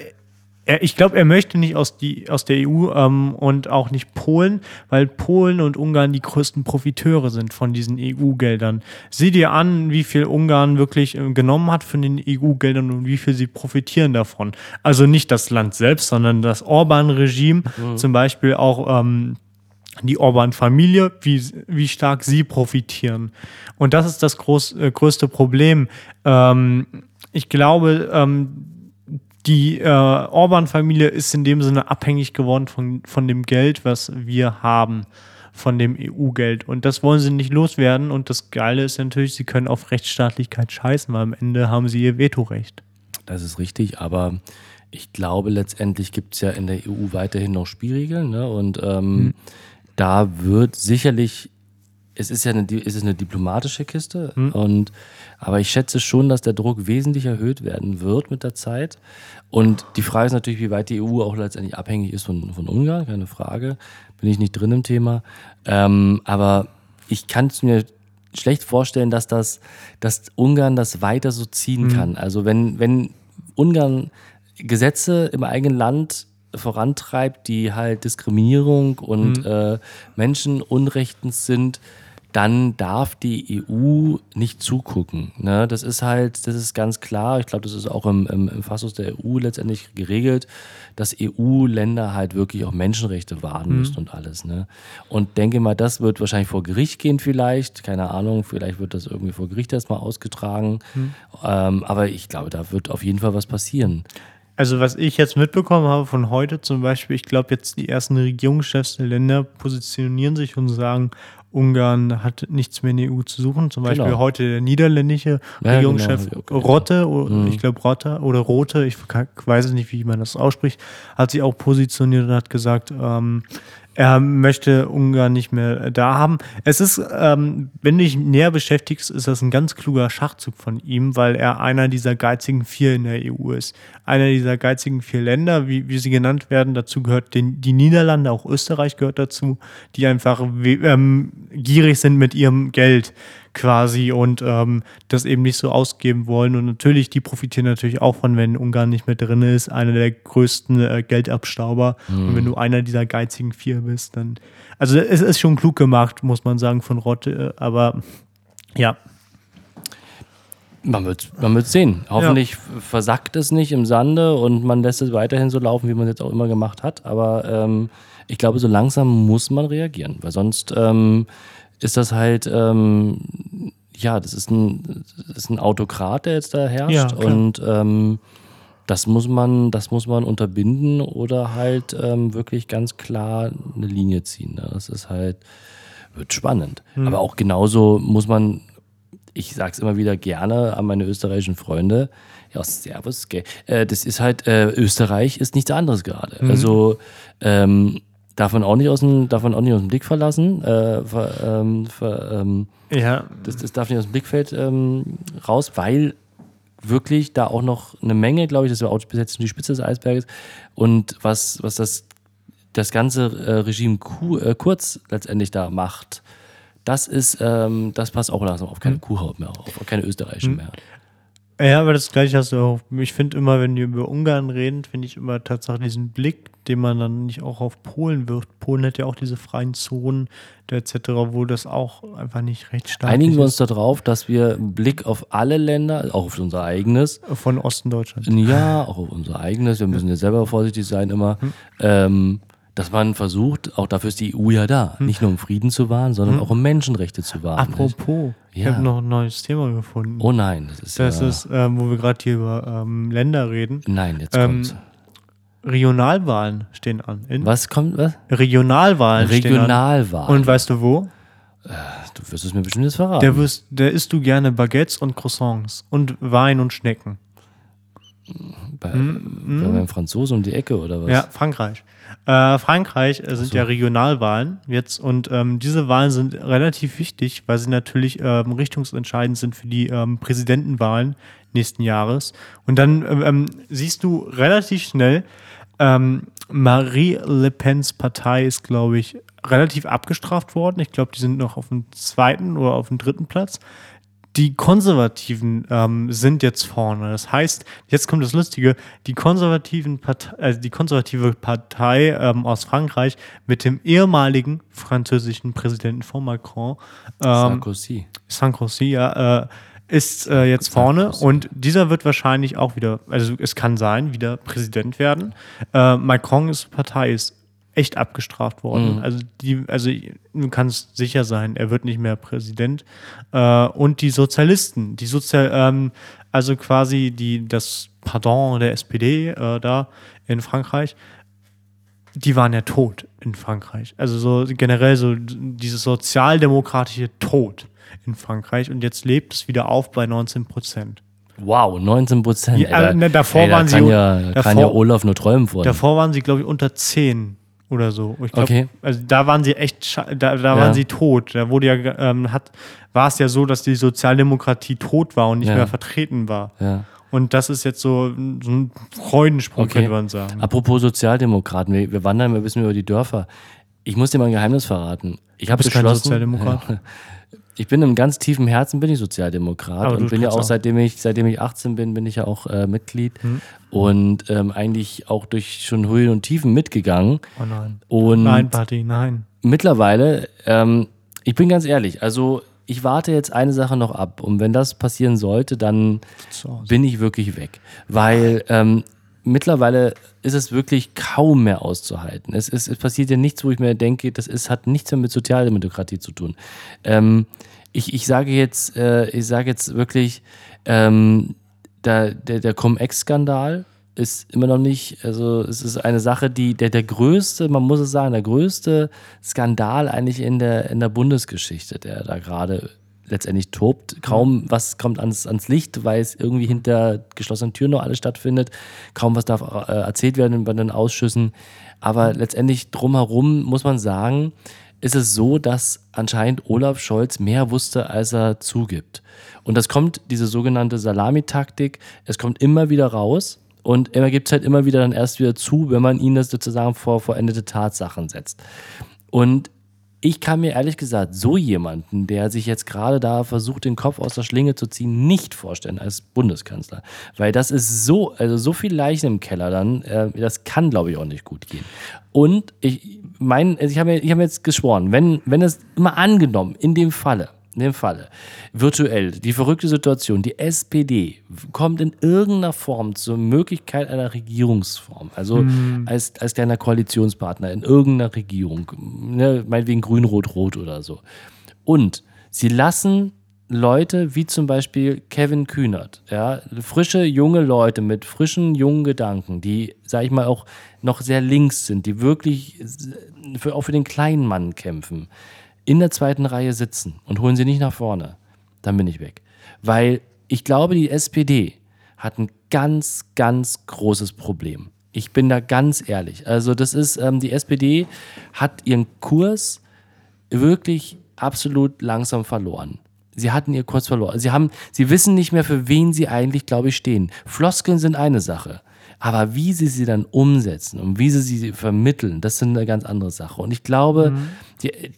er, ich glaube, er möchte nicht aus, die, aus der EU ähm, und auch nicht Polen, weil Polen und Ungarn die größten Profiteure sind von diesen EU-Geldern. Sieh dir an, wie viel Ungarn wirklich äh, genommen hat von den EU-Geldern und wie viel sie profitieren davon. Also nicht das Land selbst, sondern das Orban-Regime, mhm. zum Beispiel auch ähm, die Orban-Familie, wie, wie stark sie profitieren. Und das ist das groß, äh, größte Problem. Ähm, ich glaube, ähm, die äh, Orban-Familie ist in dem Sinne abhängig geworden von, von dem Geld, was wir haben, von dem EU-Geld. Und das wollen sie nicht loswerden. Und das Geile ist natürlich, sie können auf Rechtsstaatlichkeit scheißen, weil am Ende haben sie ihr Vetorecht. Das ist richtig, aber ich glaube, letztendlich gibt es ja in der EU weiterhin noch Spielregeln. Ne? Und ähm, hm. Da wird sicherlich es ist ja eine, es ist eine diplomatische Kiste hm. und aber ich schätze schon, dass der Druck wesentlich erhöht werden wird mit der Zeit. Und die Frage ist natürlich, wie weit die EU auch letztendlich abhängig ist von, von Ungarn, keine Frage. Bin ich nicht drin im Thema. Ähm, aber ich kann es mir schlecht vorstellen, dass das, dass Ungarn das weiter so ziehen hm. kann. Also wenn, wenn Ungarn Gesetze im eigenen Land vorantreibt, die halt Diskriminierung und mhm. äh, Menschenunrechtens sind, dann darf die EU nicht zugucken. Ne? Das ist halt, das ist ganz klar. Ich glaube, das ist auch im, im, im Fassus der EU letztendlich geregelt, dass EU-Länder halt wirklich auch Menschenrechte wahren mhm. müssen und alles. Ne? Und denke mal, das wird wahrscheinlich vor Gericht gehen vielleicht. Keine Ahnung, vielleicht wird das irgendwie vor Gericht erstmal ausgetragen. Mhm. Ähm, aber ich glaube, da wird auf jeden Fall was passieren. Also was ich jetzt mitbekommen habe von heute zum Beispiel, ich glaube jetzt die ersten Regierungschefs der Länder positionieren sich und sagen, Ungarn hat nichts mehr in der EU zu suchen. Zum Beispiel genau. heute der niederländische ja, Regierungschef genau. Rotte, mhm. ich glaube Rotte oder Rote, ich weiß nicht, wie man das ausspricht, hat sich auch positioniert und hat gesagt, ähm, er möchte Ungarn nicht mehr da haben. Es ist, ähm, wenn du dich näher beschäftigst, ist das ein ganz kluger Schachzug von ihm, weil er einer dieser geizigen vier in der EU ist. Einer dieser geizigen vier Länder, wie, wie sie genannt werden, dazu gehört den, die Niederlande, auch Österreich gehört dazu, die einfach ähm, gierig sind mit ihrem Geld quasi und ähm, das eben nicht so ausgeben wollen. Und natürlich, die profitieren natürlich auch von, wenn Ungarn nicht mehr drin ist, einer der größten äh, Geldabstauber. Mhm. Und wenn du einer dieser geizigen vier bist, dann. Also es ist schon klug gemacht, muss man sagen, von Rotte, aber ja. Man wird man sehen. Hoffentlich ja. versackt es nicht im Sande und man lässt es weiterhin so laufen, wie man es jetzt auch immer gemacht hat. Aber ähm, ich glaube, so langsam muss man reagieren, weil sonst ähm, ist das halt, ähm, ja, das ist, ein, das ist ein Autokrat, der jetzt da herrscht. Ja, und ähm, das muss man, das muss man unterbinden oder halt ähm, wirklich ganz klar eine Linie ziehen. Ne? Das ist halt, wird spannend. Mhm. Aber auch genauso muss man, ich sag's immer wieder gerne an meine österreichischen Freunde, ja, Servus, gell. Äh, das ist halt, äh, Österreich ist nichts anderes gerade. Mhm. Also, ähm, darf man auch nicht aus dem, darf man auch nicht aus dem Blick verlassen. Äh, ver, ähm, ver, ähm, ja. Das, das darf nicht aus dem Blickfeld ähm, raus, weil wirklich da auch noch eine Menge, glaube ich, das war auch bis jetzt die Spitze des Eisberges. Und was, was das, das ganze äh, Regime Kuh, äh, kurz letztendlich da macht, das ist, ähm, das passt auch langsam auf keine mhm. Kuhhaut mehr, auf keine österreichische mhm. mehr. Ja, aber das gleiche hast du auch. Ich finde immer, wenn die über Ungarn reden, finde ich immer tatsächlich diesen Blick, den man dann nicht auch auf Polen wirft. Polen hat ja auch diese freien Zonen etc., wo das auch einfach nicht recht stark ist. Einigen wir uns darauf, dass wir einen Blick auf alle Länder, auch auf unser eigenes. Von Osten Deutschland. Ja, auch auf unser eigenes. Wir müssen ja selber vorsichtig sein immer. Hm. Ähm, dass man versucht, auch dafür ist die EU ja da, hm. nicht nur um Frieden zu wahren, sondern hm. auch um Menschenrechte zu wahren. Apropos, ich habe noch ein neues Thema gefunden. Oh nein, das ist Das ja ist, ähm, wo wir gerade hier über ähm, Länder reden. Nein, jetzt ähm, kommt's. Regionalwahlen stehen an. In was kommt? Was? Regionalwahlen. Regionalwahlen. Und weißt du wo? Äh, du wirst es mir bestimmt jetzt verraten. Der, wirst, der isst du gerne Baguettes und Croissants und Wein und Schnecken. Bei, mm, bei beim Franzosen um die Ecke oder was? Ja, Frankreich. Äh, Frankreich äh, sind so. ja Regionalwahlen jetzt und ähm, diese Wahlen sind relativ wichtig, weil sie natürlich ähm, richtungsentscheidend sind für die ähm, Präsidentenwahlen nächsten Jahres. Und dann ähm, ähm, siehst du relativ schnell, ähm, Marie Le Pens Partei ist, glaube ich, relativ abgestraft worden. Ich glaube, die sind noch auf dem zweiten oder auf dem dritten Platz. Die Konservativen ähm, sind jetzt vorne. Das heißt, jetzt kommt das Lustige: Die konservativen Partei, also die konservative Partei ähm, aus Frankreich mit dem ehemaligen französischen Präsidenten von Macron, ähm, Sarkozy. Sarkozy, ja, äh, ist äh, jetzt vorne und dieser wird wahrscheinlich auch wieder, also es kann sein, wieder Präsident werden. Äh, Macrons Partei ist echt abgestraft worden. Also die, also du kannst sicher sein, er wird nicht mehr Präsident. Äh, und die Sozialisten, die Sozial, ähm, also quasi die das Pardon der SPD äh, da in Frankreich, die waren ja tot in Frankreich. Also so generell so dieses sozialdemokratische Tod in Frankreich und jetzt lebt es wieder auf bei 19 Prozent. Wow, 19 Prozent. Ja, äh, ne, davor da waren sie- kann Ja, da kann davor- ja Olaf nur träumen von. Davor waren sie, glaube ich, unter 10 oder so. Glaub, Okay. Also da waren sie echt, da, da Ja. waren sie tot. Da wurde ja, ähm, hat, war es ja so, dass die Sozialdemokratie tot war und nicht Ja. mehr vertreten war. ja. Und das ist jetzt so, so ein Freudensprung, Okay. könnte man sagen. Apropos Sozialdemokraten, wir, wir wandern ein bisschen über die Dörfer. Ich muss dir mal ein Geheimnis verraten. Ich habe beschlossen, Sozialdemokrat? Ich bin im ganz tiefen Herzen bin ich Sozialdemokrat Aber und bin ja auch auch. seitdem ich seitdem ich 18 bin, bin ich ja auch äh, Mitglied Hm. und ähm, eigentlich auch durch schon Höhen und Tiefen mitgegangen. Oh nein. Und Nein, Party, nein. mittlerweile, ähm, ich bin ganz ehrlich, also ich warte jetzt eine Sache noch ab und wenn das passieren sollte, dann bin ich wirklich weg. Weil ähm, mittlerweile ist es wirklich kaum mehr auszuhalten. Es, es, es passiert ja nichts, wo ich mir denke, das ist, hat nichts mehr mit Sozialdemokratie zu tun. Ähm, ich, ich sage jetzt, äh, ich sage jetzt wirklich, ähm, der, der, der Cum-Ex-Skandal ist immer noch nicht, also es ist eine Sache, die, der, der größte, man muss es sagen, der größte Skandal eigentlich in der, in der Bundesgeschichte, der da gerade letztendlich tobt. Kaum was kommt ans, ans Licht, weil es irgendwie hinter geschlossenen Türen noch alles stattfindet. Kaum was darf äh, erzählt werden bei den Ausschüssen. Aber letztendlich drumherum muss man sagen, ist es so, dass anscheinend Olaf Scholz mehr wusste, als er zugibt. Und das kommt, diese sogenannte Salamitaktik, es kommt immer wieder raus und er gibt es halt immer wieder dann erst wieder zu, wenn man ihn das sozusagen vor vollendete Tatsachen setzt. Und ich kann mir ehrlich gesagt so jemanden, der sich jetzt gerade da versucht, den Kopf aus der Schlinge zu ziehen, nicht vorstellen als Bundeskanzler. Weil das ist so, also so viel Leichen im Keller dann, äh, das kann, glaube ich, auch nicht gut gehen. Und ich mein, also ich habe hab mir jetzt geschworen, wenn, wenn es immer angenommen, in dem Falle, in dem Falle, virtuell, die verrückte Situation, die SPD kommt in irgendeiner Form zur Möglichkeit einer Regierungsform, also als, als kleiner Koalitionspartner in irgendeiner Regierung, ne, meinetwegen grün, rot, rot oder so. Und sie lassen Leute wie zum Beispiel Kevin Kühnert, ja, frische junge Leute mit frischen jungen Gedanken, die, sag ich mal, auch noch sehr links sind, die wirklich für, auch für den kleinen Mann kämpfen, in der zweiten Reihe sitzen und holen sie nicht nach vorne, dann bin ich weg. Weil ich glaube, die SPD hat ein ganz, ganz großes Problem. Ich bin da ganz ehrlich. Also das ist, ähm, die SPD hat ihren Kurs wirklich absolut langsam verloren. Sie hatten ihr Kurs verloren. Sie, haben, sie wissen nicht mehr, für wen sie eigentlich, glaube ich, stehen. Floskeln sind eine Sache. Aber wie sie sie dann umsetzen und wie sie sie vermitteln, das sind eine ganz andere Sache. Und ich glaube, die äh,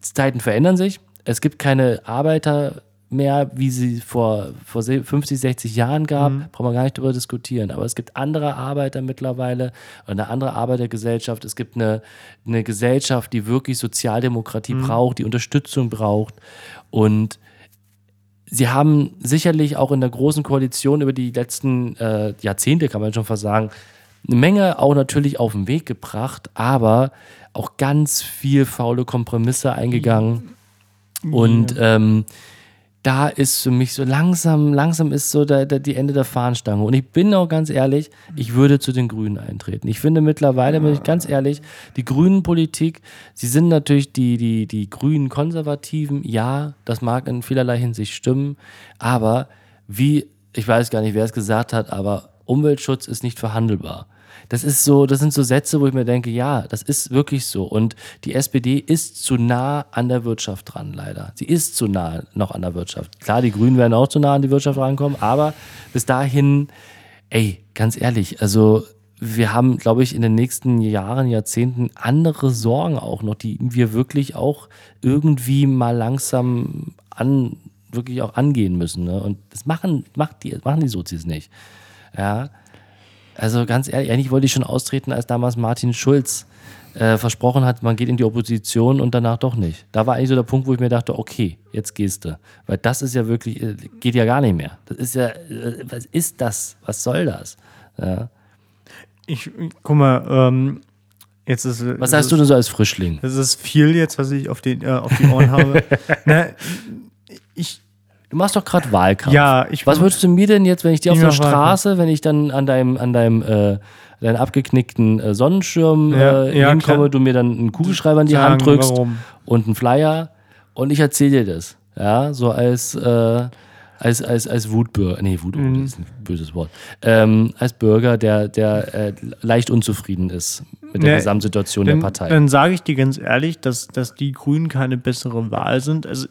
Zeiten verändern sich. Es gibt keine Arbeiter mehr, wie sie vor, vor 50, 60 Jahren gab. Brauchen wir gar nicht darüber diskutieren. Aber es gibt andere Arbeiter mittlerweile und eine andere Arbeitergesellschaft. Es gibt eine, eine Gesellschaft, die wirklich Sozialdemokratie braucht, die Unterstützung braucht. Und Sie haben sicherlich auch in der großen Koalition über die letzten äh, Jahrzehnte, kann man schon fast sagen, eine Menge auch natürlich auf den Weg gebracht, aber auch ganz viel faule Kompromisse eingegangen. Und ähm, da ist für mich so langsam, langsam ist so der, der, die Ende der Fahnenstange. Und ich bin auch ganz ehrlich, ich würde zu den Grünen eintreten. Ich finde mittlerweile, bin ich ganz ehrlich, die grünen Politik, sie sind natürlich die, die, die grünen Konservativen, ja, das mag in vielerlei Hinsicht stimmen, aber wie, ich weiß gar nicht, wer es gesagt hat, aber Umweltschutz ist nicht verhandelbar. Das ist so, das sind so Sätze, wo ich mir denke, ja, das ist wirklich so. Und die SPD ist zu nah an der Wirtschaft dran, leider. Sie ist zu nah noch an der Wirtschaft. Klar, die Grünen werden auch zu nah an die Wirtschaft rankommen, aber bis dahin, ey, ganz ehrlich, also wir haben, glaube ich, in den nächsten Jahren, Jahrzehnten andere Sorgen auch noch, die wir wirklich auch irgendwie mal langsam an, wirklich auch angehen müssen. Ne? Und das machen, macht die, machen die Sozis nicht. Ja. Also ganz ehrlich, eigentlich wollte ich schon austreten, als damals Martin Schulz äh, versprochen hat, man geht in die Opposition und danach doch nicht. Da war eigentlich so der Punkt, wo ich mir dachte, okay, jetzt gehst du. Weil das ist ja wirklich, äh, geht ja gar nicht mehr. Das ist ja, äh, was ist das? Was soll das? Ja. Ich, guck mal, ähm, jetzt ist. Was sagst du denn so als Frischling? Das ist viel jetzt, was ich auf, den, äh, auf die Ohren habe. Na, ich, Du machst doch gerade Wahlkampf. Ja, ich Was würdest du mir denn jetzt, wenn ich dir auf der mach Wahlkampf. Straße, wenn ich dann an deinem, an deinem, äh, deinen abgeknickten äh, Sonnenschirm Ja, äh, ja, hinkomme, klar. du mir dann einen Kugelschreiber in die Sagen, Hand drückst warum? und einen Flyer und ich erzähle dir das. Ja, so als, äh, als, als, als Wutbürger, nee, Wut Mhm. das ist ein böses Wort, ähm, als Bürger, der, der äh, leicht unzufrieden ist mit der Ne, Gesamtsituation dann, der Partei. Dann sage ich dir ganz ehrlich, dass, dass die Grünen keine bessere Wahl sind. Also,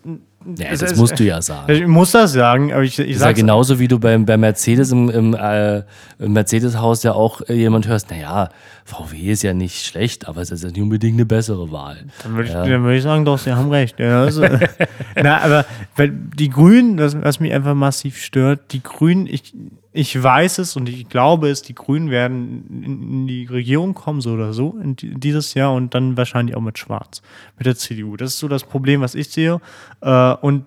ja, das es- musst du ja sagen. Ich muss das sagen, aber ich, ich Das ist ja genauso wie du beim, bei Mercedes im, im, äh, im Mercedes-Haus ja auch äh, jemand hörst, naja, VW ist ja nicht schlecht, aber es ist ja nicht unbedingt eine bessere Wahl. Dann würde ich, dann würde ich sagen, doch, sie haben recht. Ja, also, na, aber weil die Grünen, das, was mich einfach massiv stört, die Grünen, ich, ich weiß es und ich glaube es, die Grünen werden in, die Regierung kommen, so oder so, dieses Jahr und dann wahrscheinlich auch mit Schwarz, mit der CDU. Das ist so das Problem, was ich sehe. Äh, und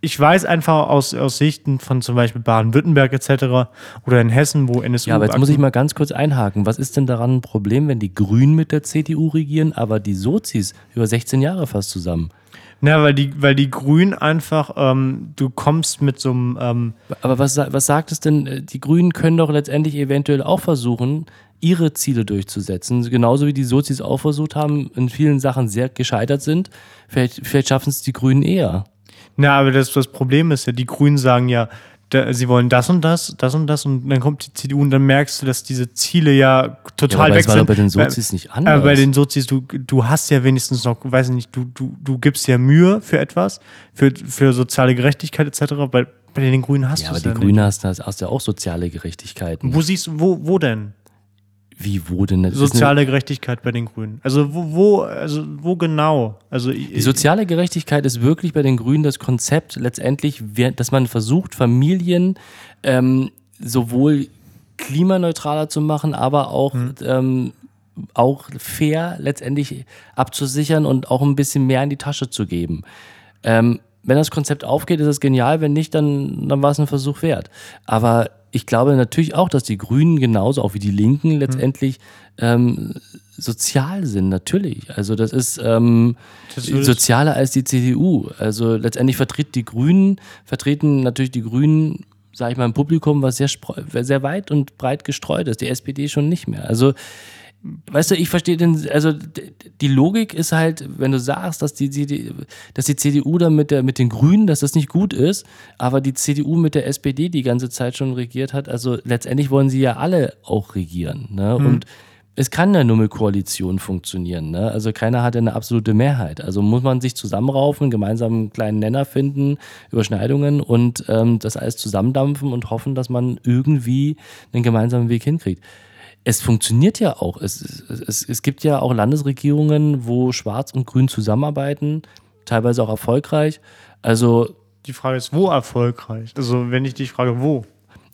ich weiß einfach aus, aus Sichten von zum Beispiel Baden-Württemberg etc. oder in Hessen, wo NSU. Ja, aber jetzt muss ich mal ganz kurz einhaken. Was ist denn daran ein Problem, wenn die Grünen mit der CDU regieren, aber die Sozis über 16 Jahre fast zusammen? Na, weil die, weil die Grünen einfach, ähm, du kommst mit so einem. Ähm, Aber was, was sagt es denn? Äh, Die Grünen können doch letztendlich eventuell auch versuchen, ihre Ziele durchzusetzen. Genauso wie die Sozis auch versucht haben, in vielen Sachen sehr gescheitert sind. Vielleicht, vielleicht schaffen es die Grünen eher. Na, aber das, das Problem ist ja, die Grünen sagen ja, da, sie wollen das und das, das und das und dann kommt die CDU und dann merkst du, dass diese Ziele ja total aber weg sind. bei den Sozis nicht anders. Aber bei den Sozis, du, du hast ja wenigstens noch, weiß ich nicht, du, du, du gibst ja Mühe für etwas, für, für soziale Gerechtigkeit etc. Bei, bei den Grünen hast Ja, du aber es die ja Grünen hast, hast, hast ja auch soziale Gerechtigkeiten. Wo siehst du, wo, wo denn? Wie, wo denn? Das Soziale Gerechtigkeit bei den Grünen. Also wo, wo, also wo genau? Also Die soziale Gerechtigkeit ist wirklich bei den Grünen das Konzept letztendlich, dass man versucht, Familien ähm, sowohl klimaneutraler zu machen, aber auch, ähm, auch fair letztendlich abzusichern und auch ein bisschen mehr in die Tasche zu geben. Ähm, wenn das Konzept aufgeht, ist es genial. Wenn nicht, dann, dann war es ein Versuch wert. Aber ich glaube natürlich auch, dass die Grünen genauso, auch wie die Linken, letztendlich ähm, sozial sind. Natürlich. Also das ist ähm, Das sozialer als die CDU. Also letztendlich vertritt die Grünen, vertreten natürlich die Grünen, sage ich mal, ein Publikum, was sehr, sehr weit und breit gestreut ist. Die SPD schon nicht mehr. Also Weißt du, ich verstehe den, also die Logik ist halt, wenn du sagst, dass die, die, dass die CDU dann mit, der, mit den Grünen, dass das nicht gut ist, aber die CDU mit der SPD die ganze Zeit schon regiert hat, also letztendlich wollen sie ja alle auch regieren. Ne? Und es kann ja nur mit Koalition funktionieren. Ne? Also keiner hat eine absolute Mehrheit. Also muss man sich zusammenraufen, gemeinsam einen kleinen Nenner finden, Überschneidungen und ähm, das alles zusammendampfen und hoffen, dass man irgendwie einen gemeinsamen Weg hinkriegt es funktioniert ja auch. Es, es, es gibt ja auch Landesregierungen, wo Schwarz und Grün zusammenarbeiten, teilweise auch erfolgreich. Also die Frage ist, wo erfolgreich? Also wenn ich dich frage, wo?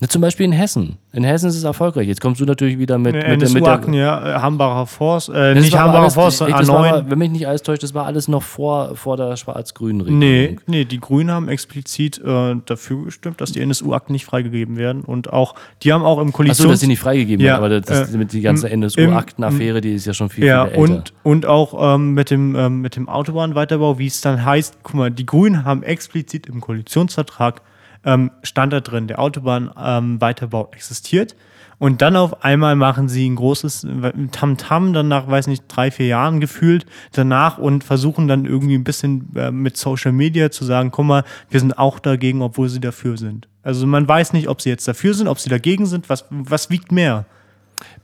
Ne, zum Beispiel in Hessen. In Hessen ist es erfolgreich. Jetzt kommst du natürlich wieder mit, mit, der- mit NSU-Akten, der. ja, äh, Hambacher Forst, äh, nicht Hambacher alles- Forst, sondern das war, A9. wenn mich nicht alles täuscht, das war alles noch vor, vor der schwarz-grünen Regierung. Nee, nee, die Grünen haben explizit äh, dafür gestimmt, dass die NSU-Akten nicht freigegeben werden. Und auch, die haben auch im Achso, Koalitions... dass sie nicht freigegeben Ja, werden, aber das, äh, mit die ganze NSU-Aktenaffäre, die ist ja schon viel, ja, viel älter. und, und auch ähm, mit dem, ähm, mit dem Autobahnweiterbau, wie es dann heißt, guck mal, die Grünen haben explizit im Koalitionsvertrag ähm, stand da drin, der Autobahnweiterbau existiert. Und dann auf einmal machen sie ein großes äh, Tamtam, dann nach, weiß nicht, drei, vier Jahren gefühlt danach und versuchen dann irgendwie ein bisschen äh, mit Social Media zu sagen, guck mal, wir sind auch dagegen, obwohl sie dafür sind. Also man weiß nicht, ob sie jetzt dafür sind, ob sie dagegen sind, was, was wiegt mehr?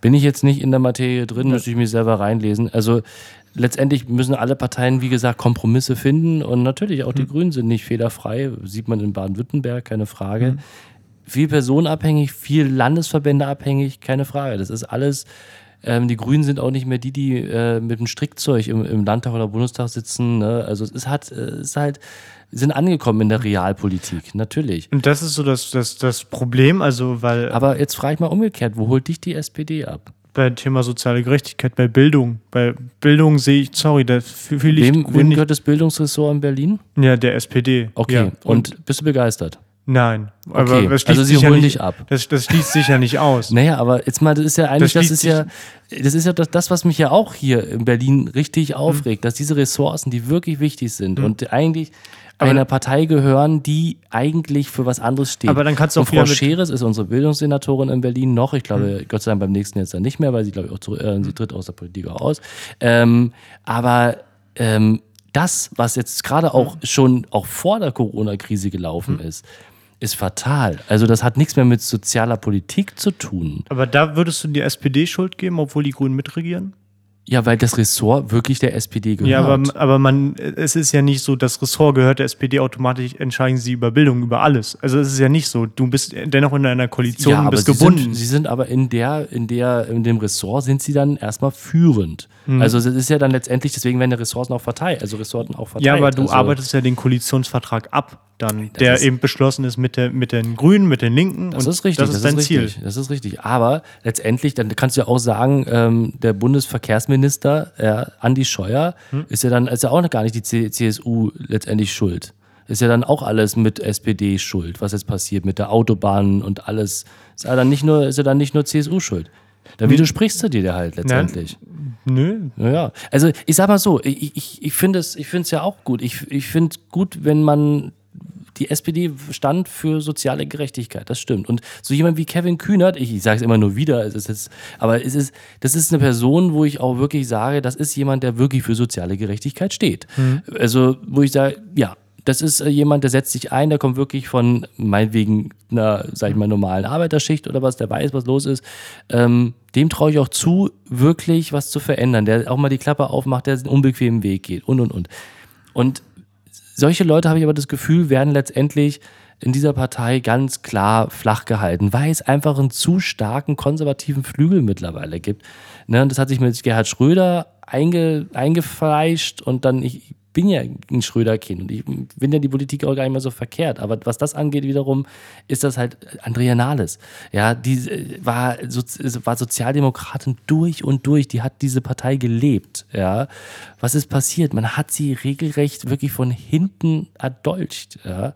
Bin ich jetzt nicht in der Materie drin, müsste ich mich selber reinlesen. Also letztendlich müssen alle Parteien, wie gesagt, Kompromisse finden und natürlich auch die Hm. Grünen sind nicht fehlerfrei, sieht man in Baden-Württemberg, keine Frage. viel personenabhängig, viel Landesverbände abhängig, keine Frage. Das ist alles. Ähm, die Grünen sind auch nicht mehr die, die äh, mit dem Strickzeug im, im Landtag oder Bundestag sitzen. Ne? Also es ist, hat, es ist halt, sind angekommen in der Realpolitik, natürlich. Und das ist so das, das, das Problem, also weil Aber jetzt frage ich mal umgekehrt, wo holt dich die SPD ab? Bei Thema soziale Gerechtigkeit, bei Bildung, bei Bildung sehe ich, sorry, da fühle ich, Wem, wem gehört das Bildungsressort in Berlin? ja, der SPD. Okay, Ja. und, bist du begeistert? Nein, Okay, aber das schließt also sie holen nicht dich ab. Das, das schließt sich ja nicht aus. Naja, aber jetzt mal, das ist ja eigentlich, das, schließt ist ja, das ist ja das, das, was mich ja auch hier in Berlin richtig aufregt, dass diese Ressourcen, die wirklich wichtig sind und eigentlich Aber- einer Partei gehören, die eigentlich für was anderes steht. Aber dann kannst du und auch wieder Frau Scheres ist unsere Bildungssenatorin in Berlin noch. Ich glaube, Gott sei Dank beim nächsten jetzt dann nicht mehr, weil sie, glaube ich, auch zurück, äh, sie tritt aus der Politik auch aus. Ähm, aber ähm, das, was jetzt gerade auch schon auch vor der Corona-Krise gelaufen ist, ist fatal. Also das hat nichts mehr mit sozialer Politik zu tun. Aber da würdest du die SPD Schuld geben, obwohl die Grünen mitregieren? Ja, weil das Ressort wirklich der SPD gehört. Ja, aber, aber man, es ist ja nicht so, das Ressort gehört der SPD automatisch, entscheiden sie über Bildung, über alles. Also es ist ja nicht so. Du bist dennoch in einer Koalition ja, bist sie gebunden. Sind, sie sind aber in der, in der, in dem Ressort sind sie dann erstmal führend. Hm. Also es ist ja dann letztendlich, deswegen werden die Ressorts auch verteilt, also Ressorten auch verteilt. ja, aber du also, arbeitest ja den Koalitionsvertrag ab, dann, der ist- eben beschlossen ist mit, der, mit den Grünen, mit den Linken. Das ist richtig, Das ist dein Ziel. richtig. Das ist richtig. Aber letztendlich, dann kannst du ja auch sagen, ähm, der Bundesverkehrsminister, äh, Andi Scheuer, Hm. ist ja dann, ist ja auch noch gar nicht die CSU letztendlich schuld. Ist ja dann auch alles mit SPD schuld, was jetzt passiert mit der Autobahn und alles. Ist ja dann nicht nur, ist ja dann nicht nur CSU schuld. Da widersprichst du dir halt letztendlich. Nö. Ja, ja. Also ich sag mal so, ich, ich, ich finde es ich find's ja auch gut. Ich, ich finde gut, wenn man die SPD stand für soziale Gerechtigkeit, das stimmt. Und so jemand wie Kevin Kühnert, ich, ich sage es immer nur wieder, es ist jetzt, aber es ist, das ist eine Person, wo ich auch wirklich sage, das ist jemand, der wirklich für soziale Gerechtigkeit steht. Also, wo ich sage, ja, das ist äh, jemand, der setzt sich ein, der kommt wirklich von meinetwegen einer, sag ich mal, normalen Arbeiterschicht oder was, der weiß, was los ist. Ähm, dem traue ich auch zu, wirklich was zu verändern, der auch mal die Klappe aufmacht, der einen unbequemen Weg geht und und und. Und solche Leute habe ich aber das Gefühl, werden letztendlich in dieser Partei ganz klar flach gehalten, weil es einfach einen zu starken konservativen Flügel mittlerweile gibt. Ne, und das hat sich mit Gerhard Schröder einge, eingefleischt und dann, ich bin ja ein Schröder-Kind und ich finde ja die Politik auch gar nicht mehr so verkehrt. Aber was das angeht, wiederum, ist das halt Andrea Nahles. Ja, die äh, war, so, war Sozialdemokratin durch und durch. Die hat diese Partei gelebt. Ja, was ist passiert? Man hat sie regelrecht wirklich von hinten erdolcht. Ja,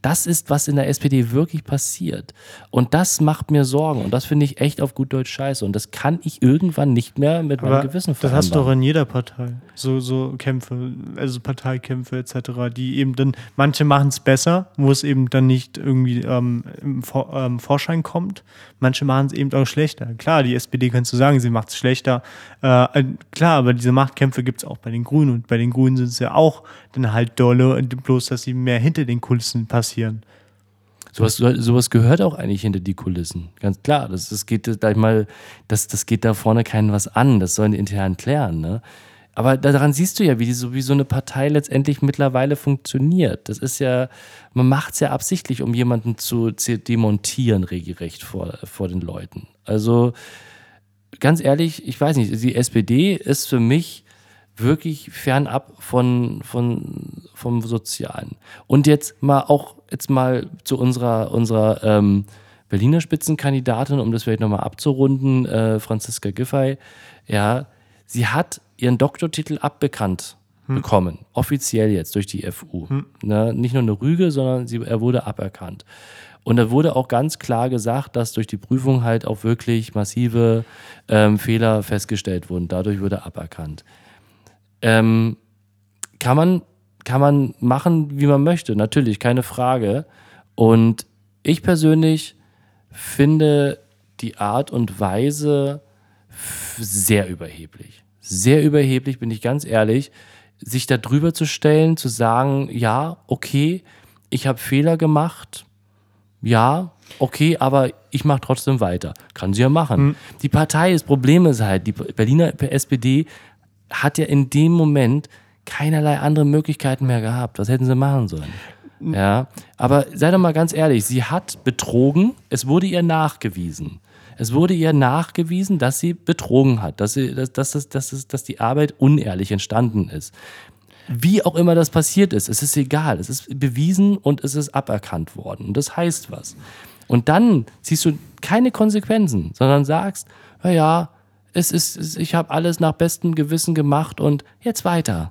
das ist, was in der SPD wirklich passiert. Und das macht mir Sorgen. Und das finde ich echt auf gut Deutsch scheiße. Und das kann ich irgendwann nicht mehr mit meinem Aber Gewissen das hast du doch in jeder Partei. So, so Kämpfe, also Parteikämpfe etc., die eben dann, manche machen es besser, wo es eben dann nicht irgendwie ähm, im Vor ähm, Vorschein kommt. Manche machen es eben auch schlechter. Klar, die SPD kannst du sagen, sie macht es schlechter. Äh, äh, klar, aber diese Machtkämpfe gibt es auch bei den Grünen. Und bei den Grünen sind es ja auch dann halt dolle, bloß dass sie mehr hinter den Kulissen passieren. Sowas, sowas gehört auch eigentlich hinter die Kulissen. Ganz klar. Das, das geht da ich mal, das, das geht da vorne keinen was an. Das sollen die intern klären. Ne? Aber daran siehst du ja, wie, die, so, wie so eine Partei letztendlich mittlerweile funktioniert. Das ist ja, man macht es ja absichtlich, um jemanden zu demontieren, regelrecht vor, vor den Leuten. Also ganz ehrlich, ich weiß nicht, die SPD ist für mich wirklich fernab von, von, vom Sozialen. Und jetzt mal auch jetzt mal zu unserer, unserer ähm, Berliner Spitzenkandidatin, um das vielleicht nochmal abzurunden, äh, Franziska Giffey. Ja, sie hat ihren Doktortitel abbekannt bekommen, offiziell jetzt durch die FU. Ne, nicht nur eine Rüge, sondern sie, er wurde aberkannt. Und da wurde auch ganz klar gesagt, dass durch die Prüfung halt auch wirklich massive ähm, Fehler festgestellt wurden. Dadurch wurde er aberkannt. Ähm, kann, man, kann man machen, wie man möchte, natürlich, keine Frage. Und ich persönlich finde die Art und Weise sehr überheblich. Sehr überheblich, bin ich ganz ehrlich, sich da drüber zu stellen, zu sagen, ja, okay, ich habe Fehler gemacht, ja, okay, aber ich mache trotzdem weiter. Kann sie ja machen. Die Partei, das Problem ist halt, die Berliner SPD hat ja in dem Moment keinerlei andere Möglichkeiten mehr gehabt. Was hätten sie machen sollen? Ja, aber sei doch mal ganz ehrlich, sie hat betrogen, es wurde ihr nachgewiesen. Es wurde ihr nachgewiesen, dass sie betrogen hat, dass, sie, dass, dass, dass, dass die Arbeit unehrlich entstanden ist. Wie auch immer das passiert ist, es ist egal. Es ist bewiesen und es ist aberkannt worden. Das heißt was. Und dann ziehst du keine Konsequenzen, sondern sagst, naja, es ist, ich habe alles nach bestem Gewissen gemacht und jetzt weiter.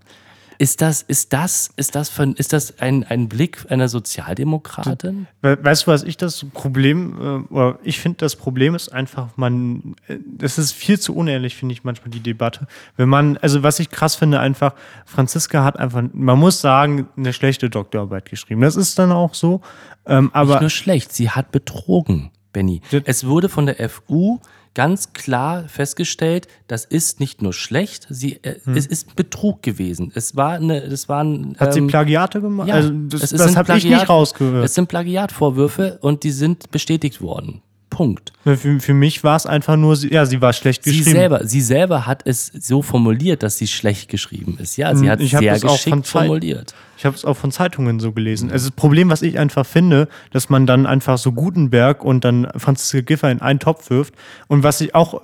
Ist das, ist das, ist das, von, ist das ein, ein Blick einer Sozialdemokratin? Weißt du, was ich das Problem, äh, oder ich finde, das Problem ist einfach, man, es ist viel zu unehrlich, finde ich manchmal die Debatte. Wenn man, also was ich krass finde, einfach, Franziska hat einfach, man muss sagen, eine schlechte Doktorarbeit geschrieben. Das ist dann auch so. Ähm, aber Nicht nur schlecht, sie hat betrogen, Benny. Es wurde von der FU ganz klar festgestellt, das ist nicht nur schlecht, sie, äh, Hm. es ist Betrug gewesen. Es war eine, das waren. hat sie ähm, Plagiate gemacht? ja, also das, es das habe ich Plagiat- nicht rausgehört. Es sind Plagiatvorwürfe und die sind bestätigt worden. Punkt. Für, für mich war es einfach nur, sie- ja, sie war schlecht Sie geschrieben. selber, sie selber hat es so formuliert, dass sie schlecht geschrieben ist. Ja, sie Hm, hat ich hab sehr geschickt formuliert. Ich habe es auch von Zeitungen so gelesen. Also das Problem, was ich einfach finde, dass man dann einfach so Gutenberg und dann Franziska Giffer in einen Topf wirft. Und was ich auch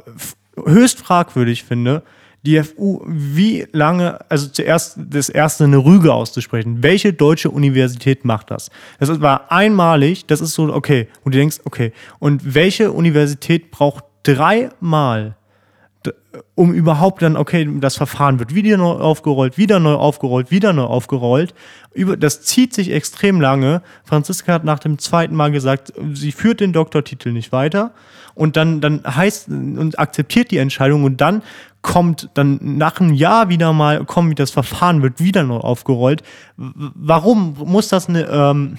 höchst fragwürdig finde, die FU, wie lange, also zuerst das erste eine Rüge auszusprechen. Welche deutsche Universität macht das? Das war einmalig, das ist so, okay. Und du denkst, okay. Und welche Universität braucht dreimal um überhaupt dann, okay, das Verfahren wird wieder neu aufgerollt, wieder neu aufgerollt, wieder neu aufgerollt. Das zieht sich extrem lange. Franziska hat nach dem zweiten Mal gesagt, sie führt den Doktortitel nicht weiter und dann, dann heißt und akzeptiert die Entscheidung und dann kommt dann nach einem Jahr wieder mal, kommt das Verfahren wird wieder neu aufgerollt. Warum muss das eine, ähm,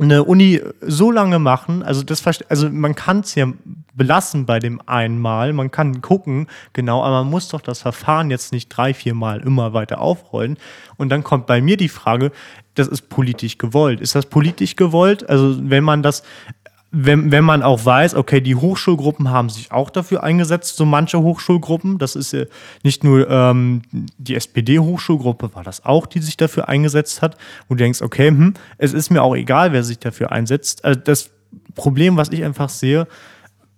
eine Uni so lange machen, also das also man kann es ja belassen bei dem einmal, man kann gucken, genau, aber man muss doch das Verfahren jetzt nicht drei, vier Mal immer weiter aufrollen. Und dann kommt bei mir die Frage, das ist politisch gewollt. Ist das politisch gewollt? Also wenn man das wenn, wenn man auch weiß, okay, die Hochschulgruppen haben sich auch dafür eingesetzt, so manche Hochschulgruppen, das ist ja nicht nur ähm, die SPD-Hochschulgruppe, war das auch, die sich dafür eingesetzt hat, wo du denkst, okay, hm, es ist mir auch egal, wer sich dafür einsetzt. Also das Problem, was ich einfach sehe,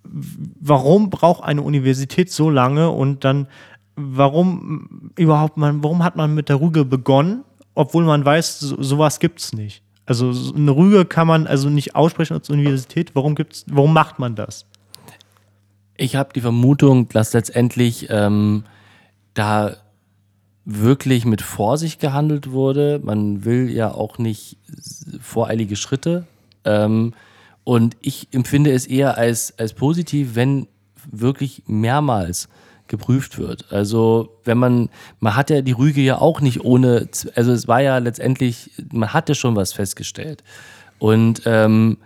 warum braucht eine Universität so lange und dann warum überhaupt man, warum hat man mit der Rüge begonnen, obwohl man weiß, so, sowas gibt's nicht. Also so eine Rüge kann man also nicht aussprechen als Universität. Warum gibt's, warum macht man das? Ich habe die Vermutung, dass letztendlich ähm, da wirklich mit Vorsicht gehandelt wurde. Man will ja auch nicht voreilige Schritte. Ähm, und ich empfinde es eher als, als positiv, wenn wirklich mehrmals geprüft wird. Also wenn man, man hat ja die Rüge ja auch nicht ohne, also es war ja letztendlich, man hatte schon was festgestellt. Und ähm,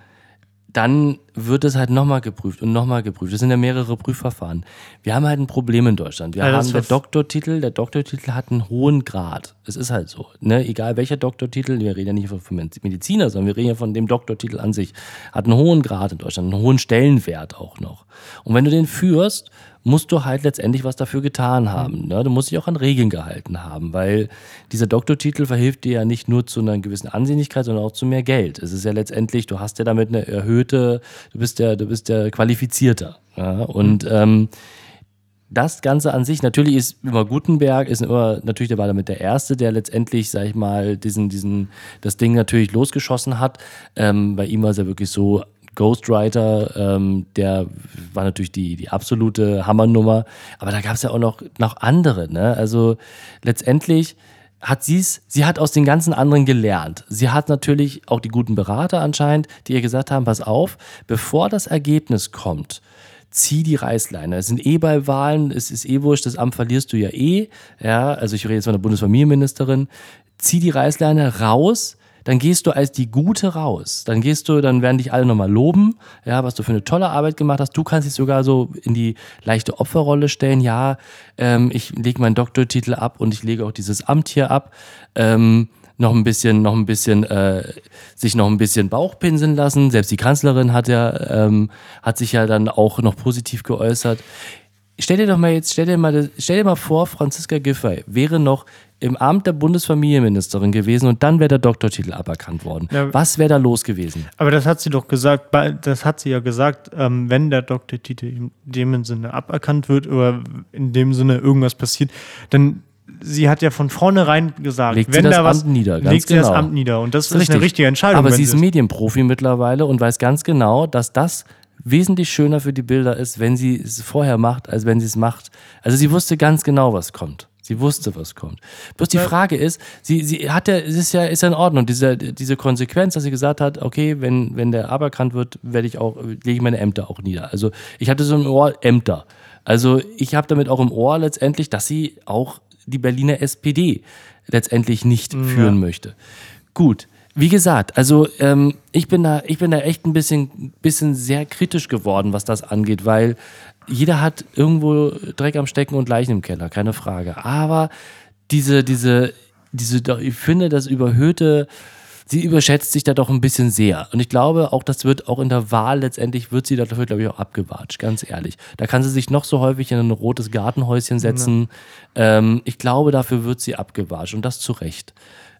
dann wird es halt nochmal geprüft und nochmal geprüft. Es sind ja mehrere Prüfverfahren. Wir haben halt ein Problem in Deutschland. Wir das haben der Doktortitel, der Doktortitel hat einen hohen Grad. Es ist halt so. Ne? Egal welcher Doktortitel, wir reden ja nicht von Mediziner, sondern wir reden ja von dem Doktortitel an sich, hat einen hohen Grad in Deutschland, einen hohen Stellenwert auch noch. Und wenn du den führst, musst du halt letztendlich was dafür getan haben. Ne? Du musst dich auch an Regeln gehalten haben, weil dieser Doktortitel verhilft dir ja nicht nur zu einer gewissen Ansehnlichkeit, sondern auch zu mehr Geld. Es ist ja letztendlich, du hast ja damit eine erhöhte, du bist ja, du bist ja qualifizierter. Ja? Und ähm, das Ganze an sich, natürlich ist immer Gutenberg, ist immer, natürlich der war damit der Erste, der letztendlich, sag ich mal, diesen, diesen, das Ding natürlich losgeschossen hat. Ähm, bei ihm war es ja wirklich so, Ghostwriter, ähm, der war natürlich die, die absolute Hammernummer. Aber da gab es ja auch noch, noch andere, ne? Also letztendlich hat sie es, sie hat aus den ganzen anderen gelernt. Sie hat natürlich auch die guten Berater anscheinend, die ihr gesagt haben, pass auf, bevor das Ergebnis kommt, zieh die Reißleine. Es sind eh bei Wahlen, es ist eh wurscht, das Amt verlierst du ja eh. Ja, also ich rede jetzt von der Bundesfamilienministerin. Zieh die Reißleine raus, dann gehst du als die Gute raus. Dann gehst du, dann werden dich alle nochmal loben, ja, was du für eine tolle Arbeit gemacht hast. Du kannst dich sogar so in die leichte Opferrolle stellen. Ja, ähm, ich lege meinen Doktortitel ab und ich lege auch dieses Amt hier ab. Ähm, noch ein bisschen, noch ein bisschen, äh, sich noch ein bisschen Bauch pinseln lassen. Selbst die Kanzlerin hat ja, ähm, hat sich ja dann auch noch positiv geäußert. stell dir doch mal jetzt, stell dir mal, stell dir mal vor, Franziska Giffey wäre noch im Amt der Bundesfamilienministerin gewesen und dann wäre der Doktortitel aberkannt worden. Ja. Was wäre da los gewesen? Aber das hat sie doch gesagt, das hat sie ja gesagt, ähm, wenn der Doktortitel in dem Sinne aberkannt wird oder in dem Sinne irgendwas passiert, dann sie hat ja von vornherein gesagt, Legt sie wenn das da was Amt nieder, ganz legt sie das genau. Amt nieder und das, Das ist eine richtige Entscheidung. Aber sie ist Medienprofi mittlerweile und weiß ganz genau, dass das wesentlich schöner für die Bilder ist, wenn sie es vorher macht, als wenn sie es macht. Also sie wusste ganz genau, was kommt. Sie wusste, was kommt. Bloß die Frage ist, sie, sie hat ja, es ist ja, ist ja in Ordnung, diese, diese Konsequenz, dass sie gesagt hat, okay, wenn, wenn der aberkannt wird, werde ich auch, lege ich meine Ämter auch nieder. Also ich hatte so im Ohr Ämter. Also ich habe damit auch im Ohr letztendlich, dass sie auch die Berliner SPD letztendlich nicht führen möchte. Gut. Wie gesagt, also ähm, ich bin da, ich bin da echt ein bisschen, bisschen sehr kritisch geworden, was das angeht, weil jeder hat irgendwo Dreck am Stecken und Leichen im Keller, keine Frage. Aber diese, diese, diese, ich finde, das überhöhte, sie überschätzt sich da doch ein bisschen sehr. Und ich glaube, auch das wird auch in der Wahl letztendlich wird sie dafür, glaube ich, auch abgewatscht, ganz ehrlich. Da kann sie sich noch so häufig in ein rotes Gartenhäuschen setzen. Ähm, ich glaube, dafür wird sie abgewatscht und das zu Recht.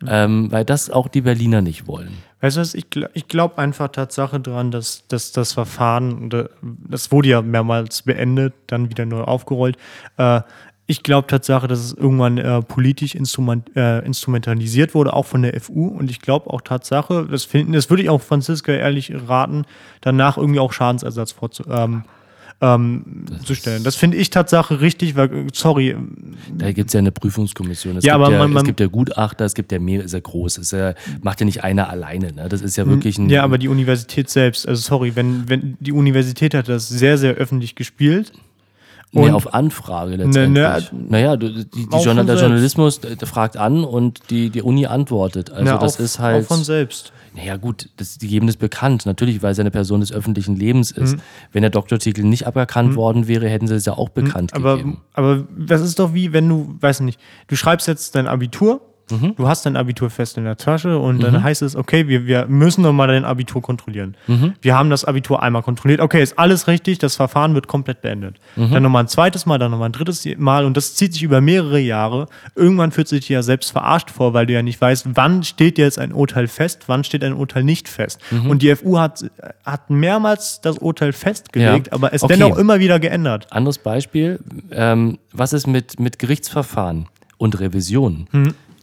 Ähm, weil das auch die Berliner nicht wollen. Weißt du was, ich, ich glaube einfach Tatsache dran, dass, dass das Verfahren, da- das wurde ja mehrmals beendet, dann wieder neu aufgerollt. Äh, ich glaube Tatsache, dass es irgendwann äh, politisch instrument, äh, instrumentalisiert wurde, auch von der FU. Und ich glaube auch Tatsache, das, finden, das würde ich auch Franziska ehrlich raten, danach irgendwie auch Schadensersatz vorzu, ähm, ähm, zu stellen. Das finde ich Tatsache richtig, weil, äh, sorry, Da gibt es ja eine Prüfungskommission. Es, Ja, gibt aber ja, man- es man- gibt ja Gutachter, es gibt ja mehr, ist ja groß. Es ist ja, macht ja nicht einer alleine. Ne? Das ist ja wirklich ein. Ja, aber die Universität selbst, also sorry, wenn, wenn die Universität hat das sehr, sehr öffentlich gespielt. Nee, Und- auf Anfrage letztendlich. Ne, naja, du- die, die Journal der. Journalismus äh, fragt an und die, die Uni antwortet. Also Na, das auch, ist halt. Auch von selbst. Naja, gut, das, die geben das bekannt. Natürlich, weil sie eine Person des öffentlichen Lebens Mhm. ist. Wenn der Doktortitel nicht aberkannt worden wäre, hätten sie es ja auch bekannt Aber, gegeben. aber das ist doch wie, wenn du, weiß nicht, du schreibst jetzt dein Abitur, Mhm. du hast dein Abitur fest in der Tasche und dann heißt es, okay, wir, wir müssen noch mal dein Abitur kontrollieren. Mhm. Wir haben das Abitur einmal kontrolliert, okay, ist alles richtig, das Verfahren wird komplett beendet. Mhm. Dann nochmal ein zweites Mal, dann nochmal ein drittes Mal und das zieht sich über mehrere Jahre. Irgendwann fühlt sich ja selbst verarscht vor, weil du ja nicht weißt, wann steht jetzt ein Urteil fest, wann steht ein Urteil nicht fest. Mhm. Und die FU hat, hat mehrmals das Urteil festgelegt, Ja. aber es Okay. dennoch immer wieder geändert. Anderes Beispiel, ähm, was ist mit, mit Gerichtsverfahren und Revisionen?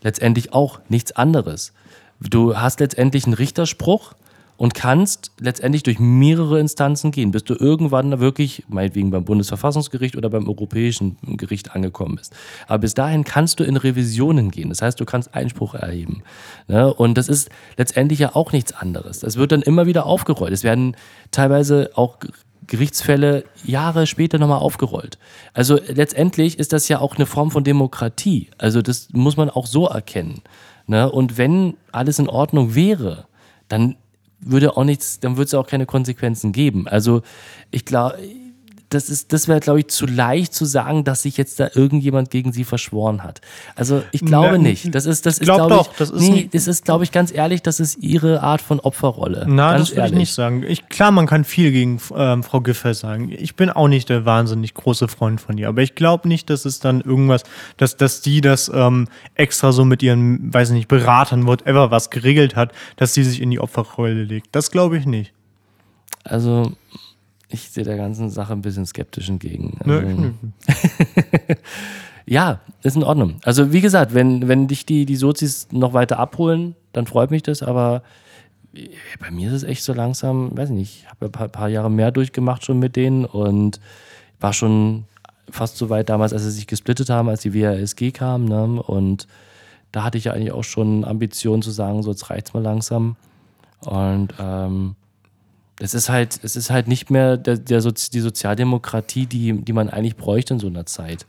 Letztendlich auch nichts anderes. Du hast letztendlich einen Richterspruch und kannst letztendlich durch mehrere Instanzen gehen, bis du irgendwann wirklich, meinetwegen beim Bundesverfassungsgericht oder beim Europäischen Gericht angekommen bist. Aber bis dahin kannst du in Revisionen gehen. Das heißt, du kannst Einspruch erheben. Ne? Und das ist letztendlich ja auch nichts anderes. Das wird dann immer wieder aufgerollt. Es werden teilweise auch Gerichtsfälle Jahre später nochmal aufgerollt. Also letztendlich ist das ja auch eine Form von Demokratie. Also das muss man auch so erkennen. Ne? Und wenn alles in Ordnung wäre, dann würde auch nichts, dann würde es auch keine Konsequenzen geben. Also ich glaube, das ist, das wäre, glaube ich, zu leicht zu sagen, dass sich jetzt da irgendjemand gegen sie verschworen hat. Also ich glaube Na, nicht. Das ist, das ist, glaub glaube doch, ich, das ist nee, das ist, glaube ich, ganz ehrlich, das ist ihre Art von Opferrolle. Na, ganz das würde ich nicht sagen. Ich, klar, man kann viel gegen ähm, Frau Giffey sagen. Ich bin auch nicht der wahnsinnig große Freund von ihr, aber ich glaube nicht, dass es dann irgendwas, dass, dass die das ähm, extra so mit ihren, weiß nicht, Beratern, whatever, was geregelt hat, dass sie sich in die Opferrolle legt. Das glaube ich nicht. Also, ich sehe der ganzen Sache ein bisschen skeptisch entgegen. Also, ich nicht. ja, ist in Ordnung. Also, wie gesagt, wenn, wenn dich die, die Sozis noch weiter abholen, dann freut mich das, aber bei mir ist es echt so langsam, weiß ich nicht, ich habe ein paar, paar Jahre mehr durchgemacht schon mit denen und war schon fast so weit damals, als sie sich gesplittet haben, als die WASG kam. Ne? Und da hatte ich ja eigentlich auch schon Ambitionen zu sagen, so jetzt reicht's mal langsam. Und ähm, es ist halt, es ist halt nicht mehr der, der Sozi die Sozialdemokratie, die, die man eigentlich bräuchte in so einer Zeit.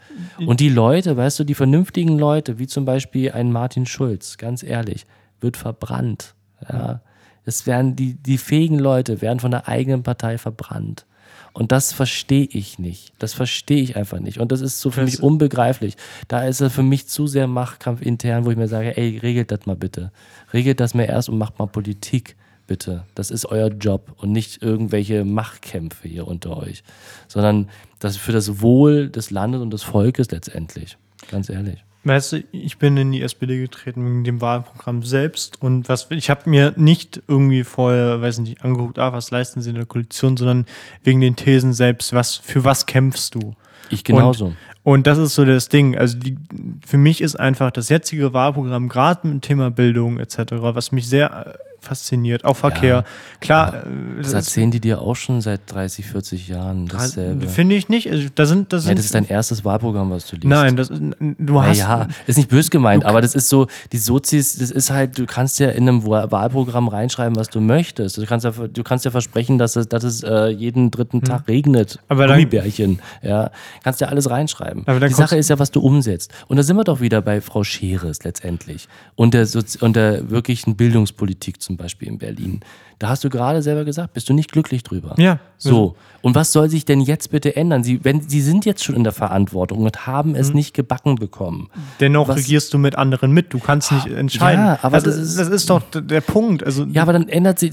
Und die Leute, weißt du, die vernünftigen Leute, wie zum Beispiel ein Martin Schulz, ganz ehrlich, wird verbrannt. Ja. Es werden die, die fähigen Leute werden von der eigenen Partei verbrannt. Und das verstehe ich nicht. Das verstehe ich einfach nicht. Und das ist so für mich unbegreiflich. Da ist es für mich zu sehr Machtkampf intern, wo ich mir sage, ey, regelt das mal bitte. Regelt das mal erst und macht mal Politik bitte. Das ist euer Job und nicht irgendwelche Machtkämpfe hier unter euch, sondern das für das Wohl des Landes und des Volkes letztendlich. Ganz ehrlich. Weißt du, ich bin in die SPD getreten wegen dem Wahlprogramm selbst und was ich habe mir nicht irgendwie vorher, weiß nicht, angeguckt, ah, was leisten sie in der Koalition, sondern wegen den Thesen selbst, was für was kämpfst du? Ich genauso. Und, und das ist so das Ding. Also die, für mich ist einfach das jetzige Wahlprogramm, gerade mit dem Thema Bildung etc., was mich sehr fasziniert. Auch Verkehr. Ja. Klar. äh, Das erzählen die dir auch schon seit 30, 40 Jahren dasselbe. Finde ich nicht. Also, da sind, das Ja, sind, das ist dein erstes Wahlprogramm, was du liest. Nein, das, du hast. Ja, ist nicht bös gemeint, aber das ist so, die Sozis, das ist halt, du kannst ja in einem Wahl- Wahlprogramm reinschreiben, was du möchtest. Du kannst ja, du kannst ja versprechen, dass es, dass es äh, jeden dritten Tag regnet. Hm. Aber dann- Gummibärchen. Ja, kannst ja alles reinschreiben. Aber die Sache ist ja, was du umsetzt. Und da sind wir doch wieder bei Frau Scheres letztendlich und der, Sozi und der wirklichen Bildungspolitik zum Beispiel in Berlin. Da hast du gerade selber gesagt, bist du nicht glücklich drüber. Ja. So. Und was soll sich denn jetzt bitte ändern? Sie, wenn, sie sind jetzt schon in der Verantwortung und haben es nicht gebacken bekommen. Dennoch Was- regierst du mit anderen mit. Du kannst nicht entscheiden. Ja, aber also, das ist- das ist doch der Punkt. Also, Ja, aber dann ändert sich.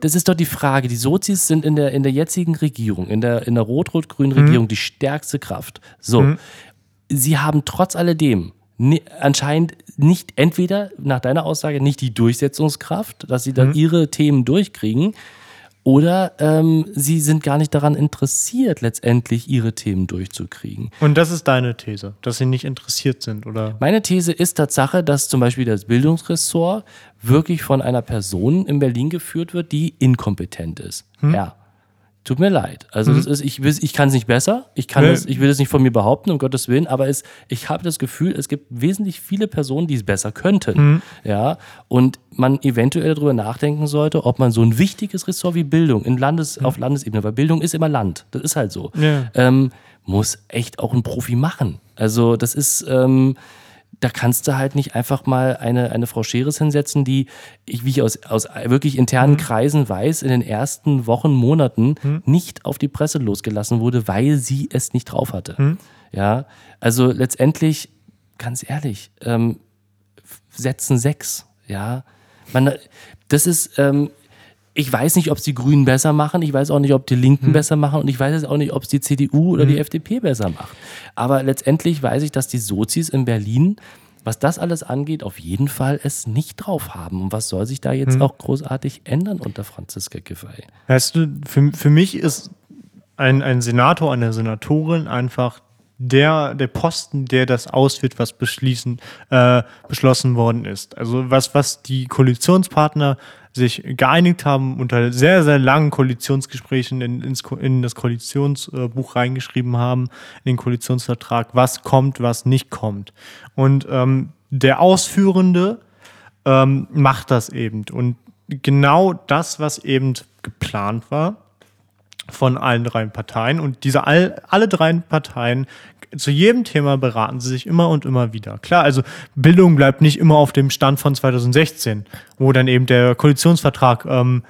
Das ist doch die Frage. Die Sozis sind in der, in der jetzigen Regierung, in der, in der rot-rot-grünen Mhm. Regierung, die stärkste Kraft. So. Sie haben trotz alledem anscheinend nicht, entweder nach deiner Aussage, nicht die Durchsetzungskraft, dass sie Mhm. dann ihre Themen durchkriegen, oder ähm, sie sind gar nicht daran interessiert, letztendlich ihre Themen durchzukriegen. und das ist deine These, dass sie nicht interessiert sind, oder? Meine These ist Tatsache, dass zum Beispiel das Bildungsressort wirklich von einer Person in Berlin geführt wird, die inkompetent ist. Hm. Ja. Tut mir leid. Also das ist, ich, will- ich kann es nicht besser. Ich kann Nee. es, ich will es nicht von mir behaupten, um Gottes Willen, aber es, ich habe das Gefühl, es gibt wesentlich viele Personen, die es besser könnten. Hm. Ja. Und man eventuell darüber nachdenken sollte, ob man so ein wichtiges Ressort wie Bildung in Landes, auf Landesebene, weil Bildung ist immer Land. Das ist halt so. Ja. Ähm, muss echt auch ein Profi machen. Also das ist, ähm, da kannst du halt nicht einfach mal eine, eine Frau Scheres hinsetzen, die, ich, wie ich aus, aus wirklich internen Kreisen weiß, in den ersten Wochen, Monaten nicht auf die Presse losgelassen wurde, weil sie es nicht drauf hatte. Ja, also letztendlich, ganz ehrlich, ähm, setzen sechs, ja. Man, das ist, ähm, ich weiß nicht, ob es die Grünen besser machen, ich weiß auch nicht, ob die Linken besser machen und ich weiß jetzt auch nicht, ob es die CDU oder die FDP besser macht. Aber letztendlich weiß ich, dass die Sozis in Berlin, was das alles angeht, auf jeden Fall es nicht drauf haben. Und was soll sich da jetzt auch großartig ändern unter Franziska Giffey? Weißt du, für, für mich ist ein, ein Senator, eine Senatorin einfach der, der Posten, der das ausführt, was beschließen, äh, beschlossen worden ist. Also was, was die Koalitionspartner sich geeinigt haben, unter sehr, sehr langen Koalitionsgesprächen in, ins, in das Koalitionsbuch reingeschrieben haben, in den Koalitionsvertrag, was kommt, was nicht kommt. Und ähm, der Ausführende ähm, macht das eben. Und genau das, was eben geplant war von allen drei Parteien und diese all, alle drei Parteien zu jedem Thema beraten sie sich immer und immer wieder. Klar, also Bildung bleibt nicht immer auf dem Stand von 2016, wo dann eben der Koalitionsvertrag ähm,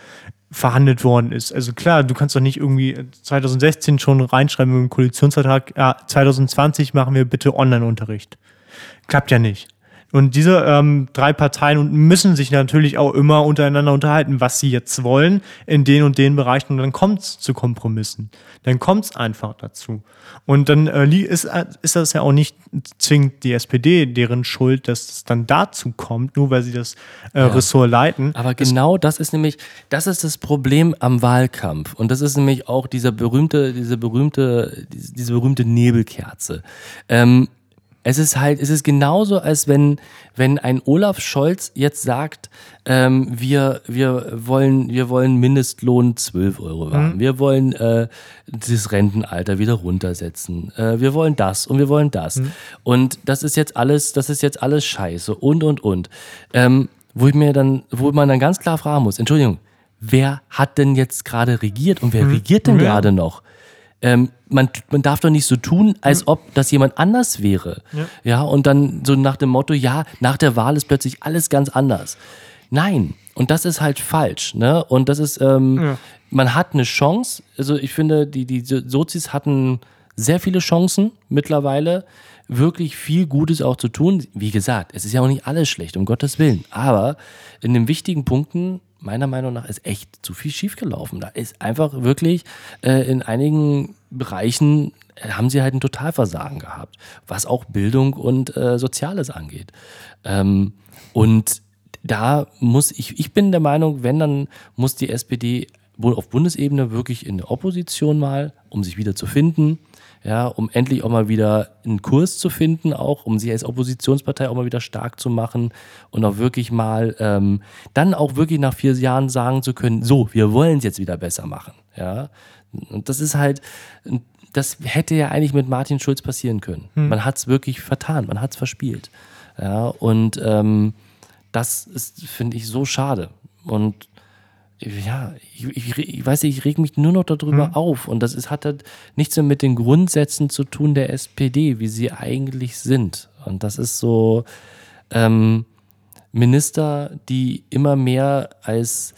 verhandelt worden ist. Also klar, du kannst doch nicht irgendwie 2016 schon reinschreiben im Koalitionsvertrag, ja, 2020 machen wir bitte Online-Unterricht. Klappt ja nicht. Und diese ähm, drei Parteien müssen sich natürlich auch immer untereinander unterhalten, was sie jetzt wollen in den und den Bereichen. Und dann kommt es zu Kompromissen. Dann kommt es einfach dazu. Und dann äh, ist, äh, ist das ja auch nicht zwingend die SPD, deren Schuld, dass es dann dazu kommt, nur weil sie das äh, Ressort leiten. Aber genau das ist nämlich, das ist das Problem am Wahlkampf. Und das ist nämlich auch dieser berühmte, diese berühmte, diese, diese berühmte Nebelkerze. Ähm, es ist halt, es ist genauso, als wenn, wenn ein Olaf Scholz jetzt sagt, ähm, wir, wir wollen, wir wollen Mindestlohn 12 Euro haben. Wir wollen äh, das Rentenalter wieder runtersetzen. Äh, wir wollen das und wir wollen das. Und das ist jetzt alles, das ist jetzt alles scheiße und und und. Ähm, wo ich mir dann, wo man dann ganz klar fragen muss, Entschuldigung, wer hat denn jetzt gerade regiert und wer regiert denn Ja. gerade noch? Ähm, man, man darf doch nicht so tun, als ob das jemand anders wäre. Ja. und dann so nach dem Motto, ja, nach der Wahl ist plötzlich alles ganz anders. Nein, und das ist halt falsch. Ne? Und das ist, ähm, man hat eine Chance. Also ich finde, die, die Sozis hatten sehr viele Chancen mittlerweile, wirklich viel Gutes auch zu tun. Wie gesagt, es ist ja auch nicht alles schlecht, um Gottes Willen. Aber in den wichtigen Punkten meiner Meinung nach ist echt zu viel schiefgelaufen. Da ist einfach wirklich äh, in einigen Bereichen äh, haben sie halt ein Totalversagen gehabt, was auch Bildung und äh, Soziales angeht. Ähm, und da muss ich, ich bin der Meinung, wenn, dann muss die SPD wohl auf Bundesebene wirklich in der Opposition mal, um sich wieder zu finden, ja, um endlich auch mal wieder einen Kurs zu finden, auch um sie als Oppositionspartei auch mal wieder stark zu machen und auch wirklich mal ähm, dann auch wirklich nach vier Jahren sagen zu können, so, wir wollen es jetzt wieder besser machen. Ja, und das ist halt, das hätte ja eigentlich mit Martin Schulz passieren können. Hm. Man hat es wirklich vertan, man hat es verspielt. Ja, und ähm, das ist, finde ich, so schade. Und ja, ich, ich, ich, weiß nicht, ich reg mich nur noch darüber hm. auf. Und das ist, hat halt nichts mehr mit den Grundsätzen zu tun der SPD, wie sie eigentlich sind. Und das ist so ähm, Minister, die immer mehr als,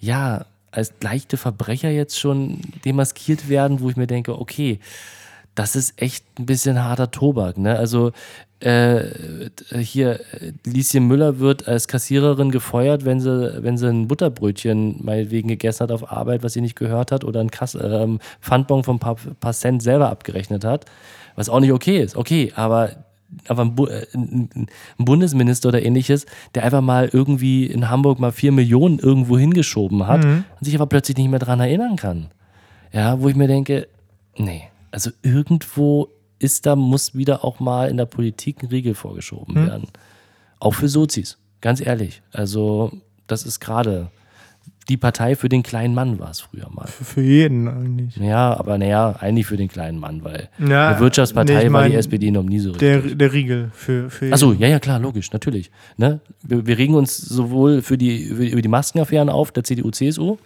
ja, als leichte Verbrecher jetzt schon demaskiert werden, wo ich mir denke, okay, das ist echt ein bisschen harter Tobak. Ne? Also äh, hier, Lieschen Müller wird als Kassiererin gefeuert, wenn sie, wenn sie ein Butterbrötchen meinetwegen gegessen hat auf Arbeit, was sie nicht gehört hat, oder ein Kass, äh, Pfandbon von ein paar, paar Cent selber abgerechnet hat, was auch nicht okay ist. Okay, aber aber ein, äh, ein, Bundesminister oder ähnliches, der einfach mal irgendwie in Hamburg mal vier Millionen irgendwo hingeschoben hat mhm. und sich aber plötzlich nicht mehr daran erinnern kann. Ja, wo ich mir denke, nee, also irgendwo ist da, muss wieder auch mal in der Politik ein Riegel vorgeschoben mhm. werden. Auch für Sozis, ganz ehrlich. Also, das ist gerade die Partei für den kleinen Mann war es früher mal. Für jeden eigentlich. Ja, aber naja, eigentlich für den kleinen Mann, weil ja, eine Wirtschaftspartei nee, ich mein, war die SPD noch nie so richtig. Der, Riegel für, für Achso, ja, ja, klar, logisch, natürlich. Ne? Wir, wir, regen uns sowohl für die, über die Maskenaffären auf, der CDU, CSU,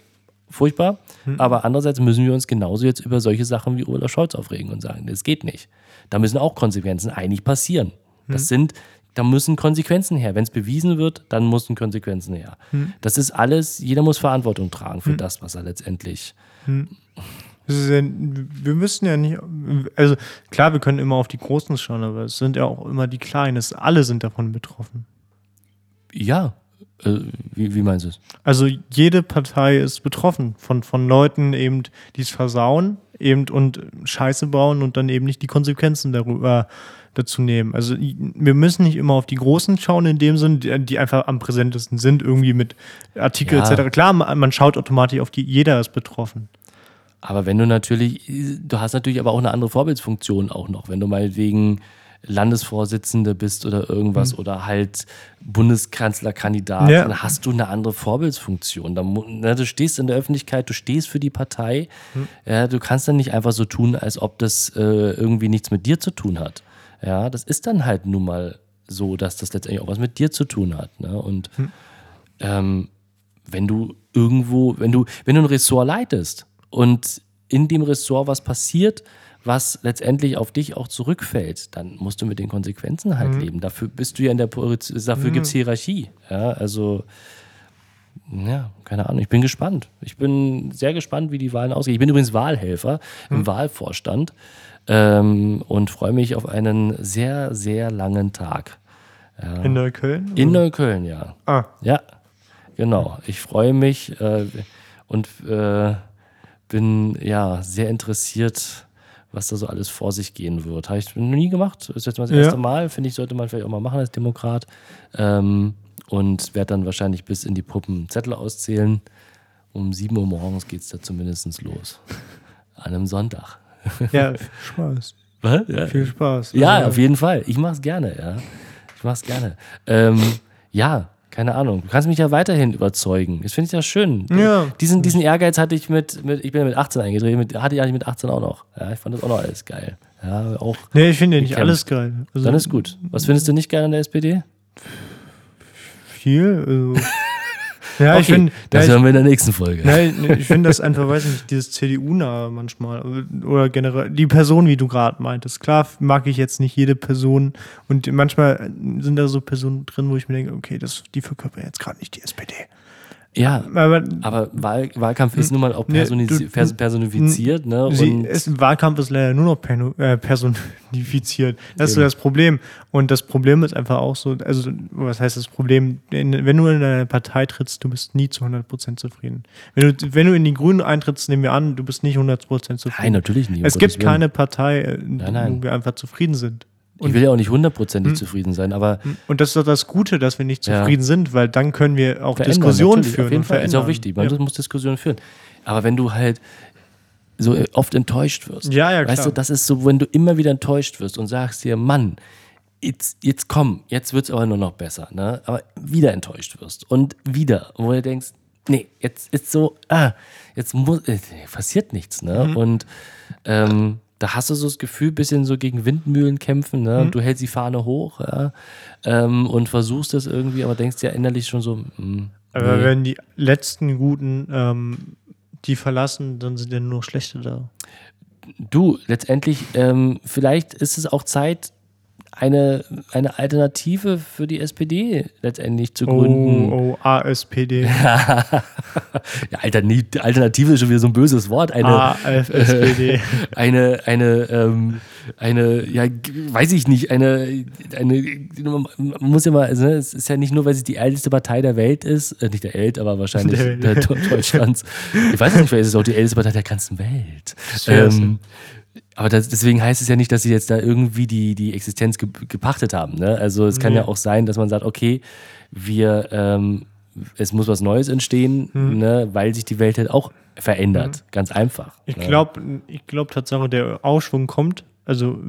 furchtbar, hm. aber andererseits müssen wir uns genauso jetzt über solche Sachen wie Olaf Scholz aufregen und sagen, das geht nicht. Da müssen auch Konsequenzen eigentlich passieren. Das hm. sind da müssen Konsequenzen her. Wenn es bewiesen wird, dann müssen Konsequenzen her. Hm. Das ist alles, jeder muss Verantwortung tragen für hm. das, was er letztendlich. Hm. Ja, wir müssen ja nicht, also klar, wir können immer auf die Großen schauen, aber es sind ja auch immer die Kleinen. Es, alle sind davon betroffen. Ja, wie, wie meinst du es? Also jede Partei ist betroffen von, von Leuten eben, die es versauen eben und Scheiße bauen und dann eben nicht die Konsequenzen darüber dazu nehmen. Also wir müssen nicht immer auf die Großen schauen, in dem Sinn, die, die einfach am präsentesten sind, irgendwie mit Artikel ja. etc. Klar, man schaut automatisch auf die, jeder ist betroffen. Aber wenn du natürlich, du hast natürlich aber auch eine andere Vorbildsfunktion auch noch, wenn du meinetwegen Landesvorsitzende bist oder irgendwas mhm. oder halt Bundeskanzlerkandidat, ja. dann hast du eine andere Vorbildsfunktion. Da, ne, du stehst in der Öffentlichkeit, du stehst für die Partei. Mhm. Ja, du kannst dann nicht einfach so tun, als ob das äh, irgendwie nichts mit dir zu tun hat. Ja, das ist dann halt nun mal so, dass das letztendlich auch was mit dir zu tun hat. Ne? Und hm. ähm, wenn du irgendwo, wenn du, wenn du ein Ressort leitest und in dem Ressort was passiert, was letztendlich auf dich auch zurückfällt, dann musst du mit den Konsequenzen halt mhm. leben. Dafür bist du ja in der dafür mhm. gibt es Hierarchie. Ja, also ja, keine Ahnung. Ich bin gespannt. Ich bin sehr gespannt, wie die Wahlen ausgehen. Ich bin übrigens Wahlhelfer mhm. im Wahlvorstand ähm, und freue mich auf einen sehr, sehr langen Tag. Ja. In Neukölln? In Neukölln, ja. Ah. Ja, genau. Ich freue mich äh, und äh, bin ja sehr interessiert, was da so alles vor sich gehen wird. Habe ich noch nie gemacht. Das ist jetzt mal das ja. erste Mal. Finde ich, sollte man vielleicht auch mal machen als Demokrat. Ähm, und werde dann wahrscheinlich bis in die Puppen Zettel auszählen. Um 7 Uhr morgens geht es da zumindest los. An einem Sonntag. Ja, viel Spaß. Was? Ja. Viel Spaß. Ja, also, auf jeden Fall. Ich mache es gerne, ja. Ich mache es gerne. Ähm, ja, keine Ahnung. Du kannst mich ja weiterhin überzeugen. Das finde ich ja schön. Ja. Diesen, diesen Ehrgeiz hatte ich mit, mit ich bin mit 18 eingedreht, mit, hatte ich mit 18 auch noch. Ja, ich fand das auch noch alles geil. Ja, auch nee, ich finde ja nicht alles geil. Also, Dann ist gut. Was findest du nicht geil an der SPD? Viel. Also ja, okay, ich finde. Das ja, hören wir in der nächsten Folge. Nein, ich finde das einfach, weiß nicht, dieses CDU-nahe manchmal. Oder generell, die Person, wie du gerade meintest. Klar mag ich jetzt nicht jede Person. Und manchmal sind da so Personen drin, wo ich mir denke, okay, das, die verkörpern jetzt gerade nicht die SPD. Ja, Aber, aber Wahl, Wahlkampf ist nun mal auch Nee, personi du- pers personifiziert, ne? Sie, Und ist, Wahlkampf ist leider nur noch äh, personifiziert. Das ist so Eben. das Problem. Und das Problem ist einfach auch so, also was heißt das Problem? In, wenn du in eine Partei trittst, du bist nie zu 100% zufrieden. Wenn du, wenn du in die Grünen eintrittst, nehmen wir an, du bist nicht 100% zufrieden. nein, natürlich nicht. um es gibt keine Partei, äh, nein. wo wir einfach zufrieden sind. Ich will ja auch nicht hundertprozentig zufrieden sein, aber Und das ist doch das Gute, dass wir nicht Ja. zufrieden sind, weil dann können wir auch verändern, Diskussionen führen. Auf jeden und Fall ist auch wichtig. Man ja. muss Diskussionen führen. Aber wenn du halt so oft enttäuscht wirst, Ja, ja, weißt klar. du, das ist so, wenn du immer wieder enttäuscht wirst und sagst dir, Mann, jetzt, jetzt komm, jetzt wird es aber nur noch besser, ne? aber wieder enttäuscht wirst und wieder, wo du denkst, nee, jetzt ist so, ah, jetzt muss, äh, passiert nichts. Ne? Mhm. Und ähm, da hast du so das Gefühl, bisschen so gegen Windmühlen kämpfen. Ne? Mhm. Du hältst die Fahne hoch ja? ähm, und versuchst das irgendwie, aber denkst ja innerlich schon so, hm, Aber nee. wenn die letzten Guten ähm, die verlassen, dann sind ja nur noch Schlechte da. Du, letztendlich, ähm, vielleicht ist es auch Zeit, eine, eine Alternative für die SPD letztendlich zu gründen. Oh, oh, ASPD. Ja, Alternative, Alternative ist schon wieder so ein böses Wort. Eine, AFSPD. eine, eine, ähm, eine, ja, weiß ich nicht, eine, eine, man muss ja mal, also, ne, es ist ja nicht nur, weil sie die älteste Partei der Welt ist, äh, nicht der Welt, aber wahrscheinlich Der der, Welt. Deutschlands. Ich weiß nicht, vielleicht ist es auch die älteste Partei der ganzen Welt. Ähm, aber das, deswegen heißt es ja nicht, dass sie jetzt da irgendwie die, die Existenz ge gepachtet haben. Ne? Also es kann Nee. ja auch sein, dass man sagt, okay, wir, ähm, es muss was Neues entstehen, ne? weil sich die Welt halt auch verändert. Ganz einfach. Ich ne? glaube ich glaub Tatsache, der Aufschwung kommt. Also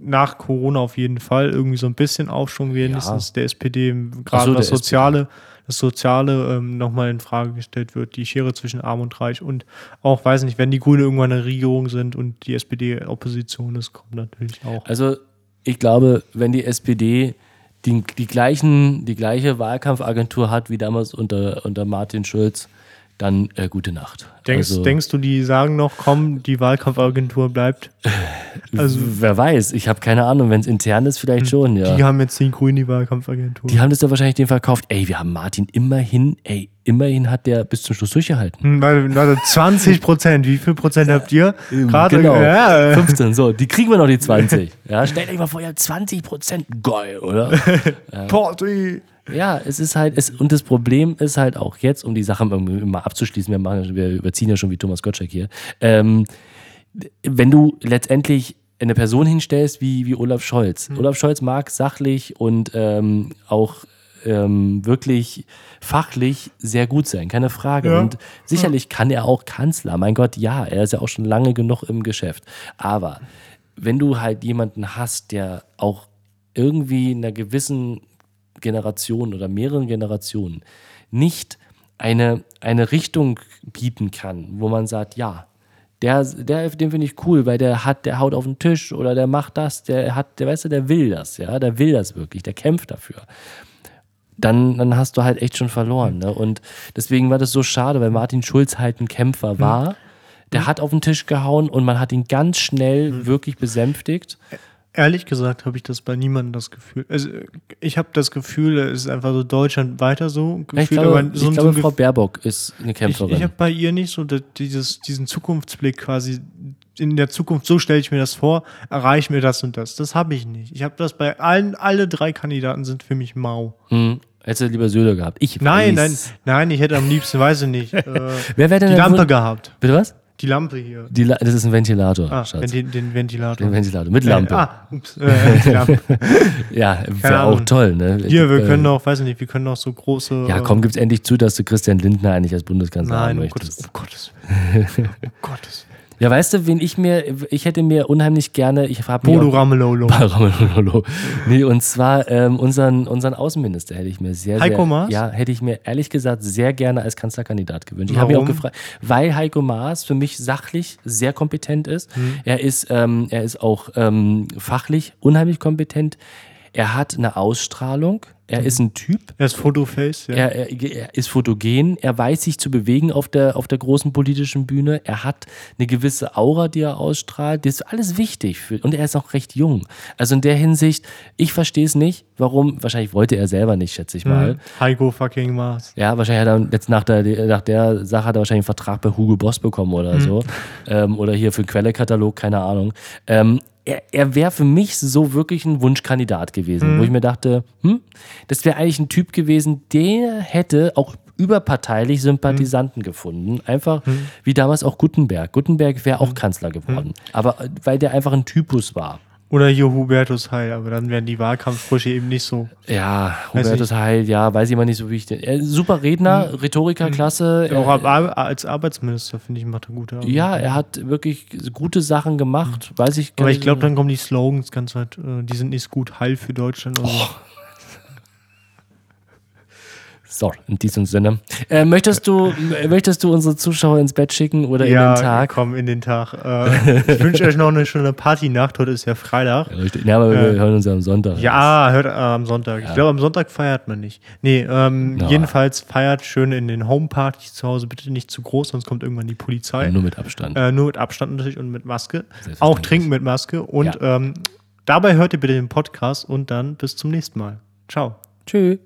nach Corona auf jeden Fall. Irgendwie so ein bisschen Aufschwung wenigstens der SPD, gerade so, das Soziale, das Soziale ähm, nochmal in Frage gestellt wird, die Schere zwischen Arm und Reich und auch, weiß nicht, wenn die Grüne irgendwann eine Regierung sind und die SPD Opposition ist, kommt natürlich auch. Also ich glaube, wenn die SPD die, die, gleichen, die gleiche Wahlkampfagentur hat wie damals unter, unter Martin Schulz, dann äh, gute Nacht. Denkst, also, denkst du, die sagen noch, komm, die Wahlkampfagentur bleibt? Also, wer weiß, ich habe keine Ahnung, wenn es intern ist, vielleicht schon, ja. die haben jetzt die Grünen die Wahlkampfagentur. Die haben das doch wahrscheinlich den verkauft. Ey, wir haben Martin immerhin, ey, immerhin hat der bis zum Schluss durchgehalten. Hm, Warte, warte, 20 Prozent. Wie viel Prozent habt ihr? Gerade, genau. ja, äh, 15, so, die kriegen wir noch die 20. Ja, stellt euch mal vor, ihr habt 20 Prozent. Geil, oder? Party. Ja, es ist halt, es, und das Problem ist halt auch jetzt, um die Sache mal, abzuschließen, wir, machen, wir überziehen ja schon wie Thomas Gottschalk hier, ähm, wenn du letztendlich eine Person hinstellst wie, wie Olaf Scholz. Olaf Scholz mag sachlich und ähm, auch ähm, wirklich fachlich sehr gut sein, keine Frage. Ja. Und sicherlich kann er auch Kanzler. Mein Gott, ja, er ist ja auch schon lange genug im Geschäft. Aber wenn du halt jemanden hast, der auch irgendwie in einer gewissen Generation oder mehreren Generationen nicht eine, eine Richtung bieten kann, wo man sagt, ja, der, der, den finde ich cool, weil der hat, der haut auf den Tisch oder der macht das, der hat, der weißt du, der will das, ja, der will das wirklich, der kämpft dafür. Dann, dann hast du halt echt schon verloren. Ne? Und deswegen war das so schade, weil Martin Schulz halt ein Kämpfer war. Der hat auf den Tisch gehauen und man hat ihn ganz schnell wirklich besänftigt. Ehrlich gesagt habe ich das bei niemandem das Gefühl. Also ich habe das Gefühl, es ist einfach so Deutschland weiter so. Ich Gefühl, glaube, aber so, ich so glaube ein Frau Baerbock ist eine ich, Kämpferin. ich habe bei ihr nicht so dieses, diesen Zukunftsblick quasi. In der Zukunft, so stelle ich mir das vor, erreiche mir das und das. Das habe ich nicht. Ich habe das bei allen, alle drei Kandidaten sind für mich mau. hm, hättest du lieber Söder gehabt. Ich Nein, nein, weiß. nein, ich hätte am liebsten, weiß ich nicht, äh, Wer wäre denn die Lampe gehabt. Bitte was? Die Lampe hier. Die La das ist ein Ventilator, Ah, den, den Ventilator. Ein Ventilator mit Lampe. Äh, ah, ups, äh, die Lampe. ja, wäre auch toll, ne? Hier, wir Äh, können auch, weiß ich nicht, wir können auch so große. Ja, komm, gib's endlich zu, dass du Christian Lindner eigentlich als Bundeskanzler Nein, haben möchtest. Gottes, um Gottes Willen. Um Gottes Willen. Ja, weißt du, wen ich mir, ich hätte mir unheimlich gerne, ich habe Bodo Ramelolo. Ramelolo. Nee, und zwar ähm, unseren, unseren Außenminister hätte ich mir sehr, Heiko sehr, Maas? ja, hätte ich mir ehrlich gesagt sehr gerne als Kanzlerkandidat gewünscht. Ich habe mich auch gefragt, weil Heiko Maas für mich sachlich sehr kompetent ist. Hm. Er ist, ähm, er ist auch ähm, fachlich unheimlich kompetent. Er hat eine Ausstrahlung, Er ist ein Typ. Er ist Fotoface, ja. Er, er, er ist fotogen, er weiß sich zu bewegen auf der, auf der großen politischen Bühne, er hat eine gewisse Aura, die er ausstrahlt, das ist alles wichtig für, und er ist auch recht jung. Also in der Hinsicht, ich verstehe es nicht, warum, wahrscheinlich wollte er selber nicht, schätze ich mal. Hm. Heiko fucking Mars. Ja, wahrscheinlich hat er jetzt nach der, nach der Sache hat er wahrscheinlich einen Vertrag bei Hugo Boss bekommen oder so. Ähm, oder hier für einen Quellekatalog, keine Ahnung. Ähm, er, er wäre für mich so wirklich ein Wunschkandidat gewesen, wo ich mir dachte, hm, das wäre eigentlich ein Typ gewesen, der hätte auch überparteilich Sympathisanten gefunden. Einfach wie damals auch Gutenberg. Gutenberg wäre auch Kanzler geworden. Aber äh, weil der einfach ein Typus war. Oder hier Hubertus Heil, aber dann wären die Wahlkampfsprüche eben nicht so. Ja, Hubertus Heil, ja, weiß ich mal nicht so wichtig. Er, super Redner, Rhetoriker, klasse. Auch Er- Ar- als Arbeitsminister, finde ich, macht er gute Arbeit. Ja, er hat wirklich gute Sachen gemacht, weiß ich gar Aber ich nicht. glaube, dann kommen die Slogans ganz weit, äh, die sind nicht so gut. Heil für Deutschland. Und so. So, in diesem Sinne. Äh, möchtest, du, äh, möchtest du unsere Zuschauer ins Bett schicken oder ja, in den Tag? komm, in den Tag. Äh, ich wünsche euch noch eine schöne Partynacht. Heute ist ja Freitag. Richtig. Ja, aber wir Äh, hören uns ja am Sonntag. Ja, hört äh, am Sonntag. Ich glaube, am Sonntag feiert man nicht. Nee, ähm, Na. jedenfalls feiert schön in den Homepartys zu Hause. Bitte nicht zu groß, sonst kommt irgendwann die Polizei. Nur mit Abstand. Nur mit Abstand natürlich und mit Maske. Auch trinken mit Maske. Und ähm, dabei hört ihr bitte den Podcast und dann bis zum nächsten Mal. Ciao. Tschüss.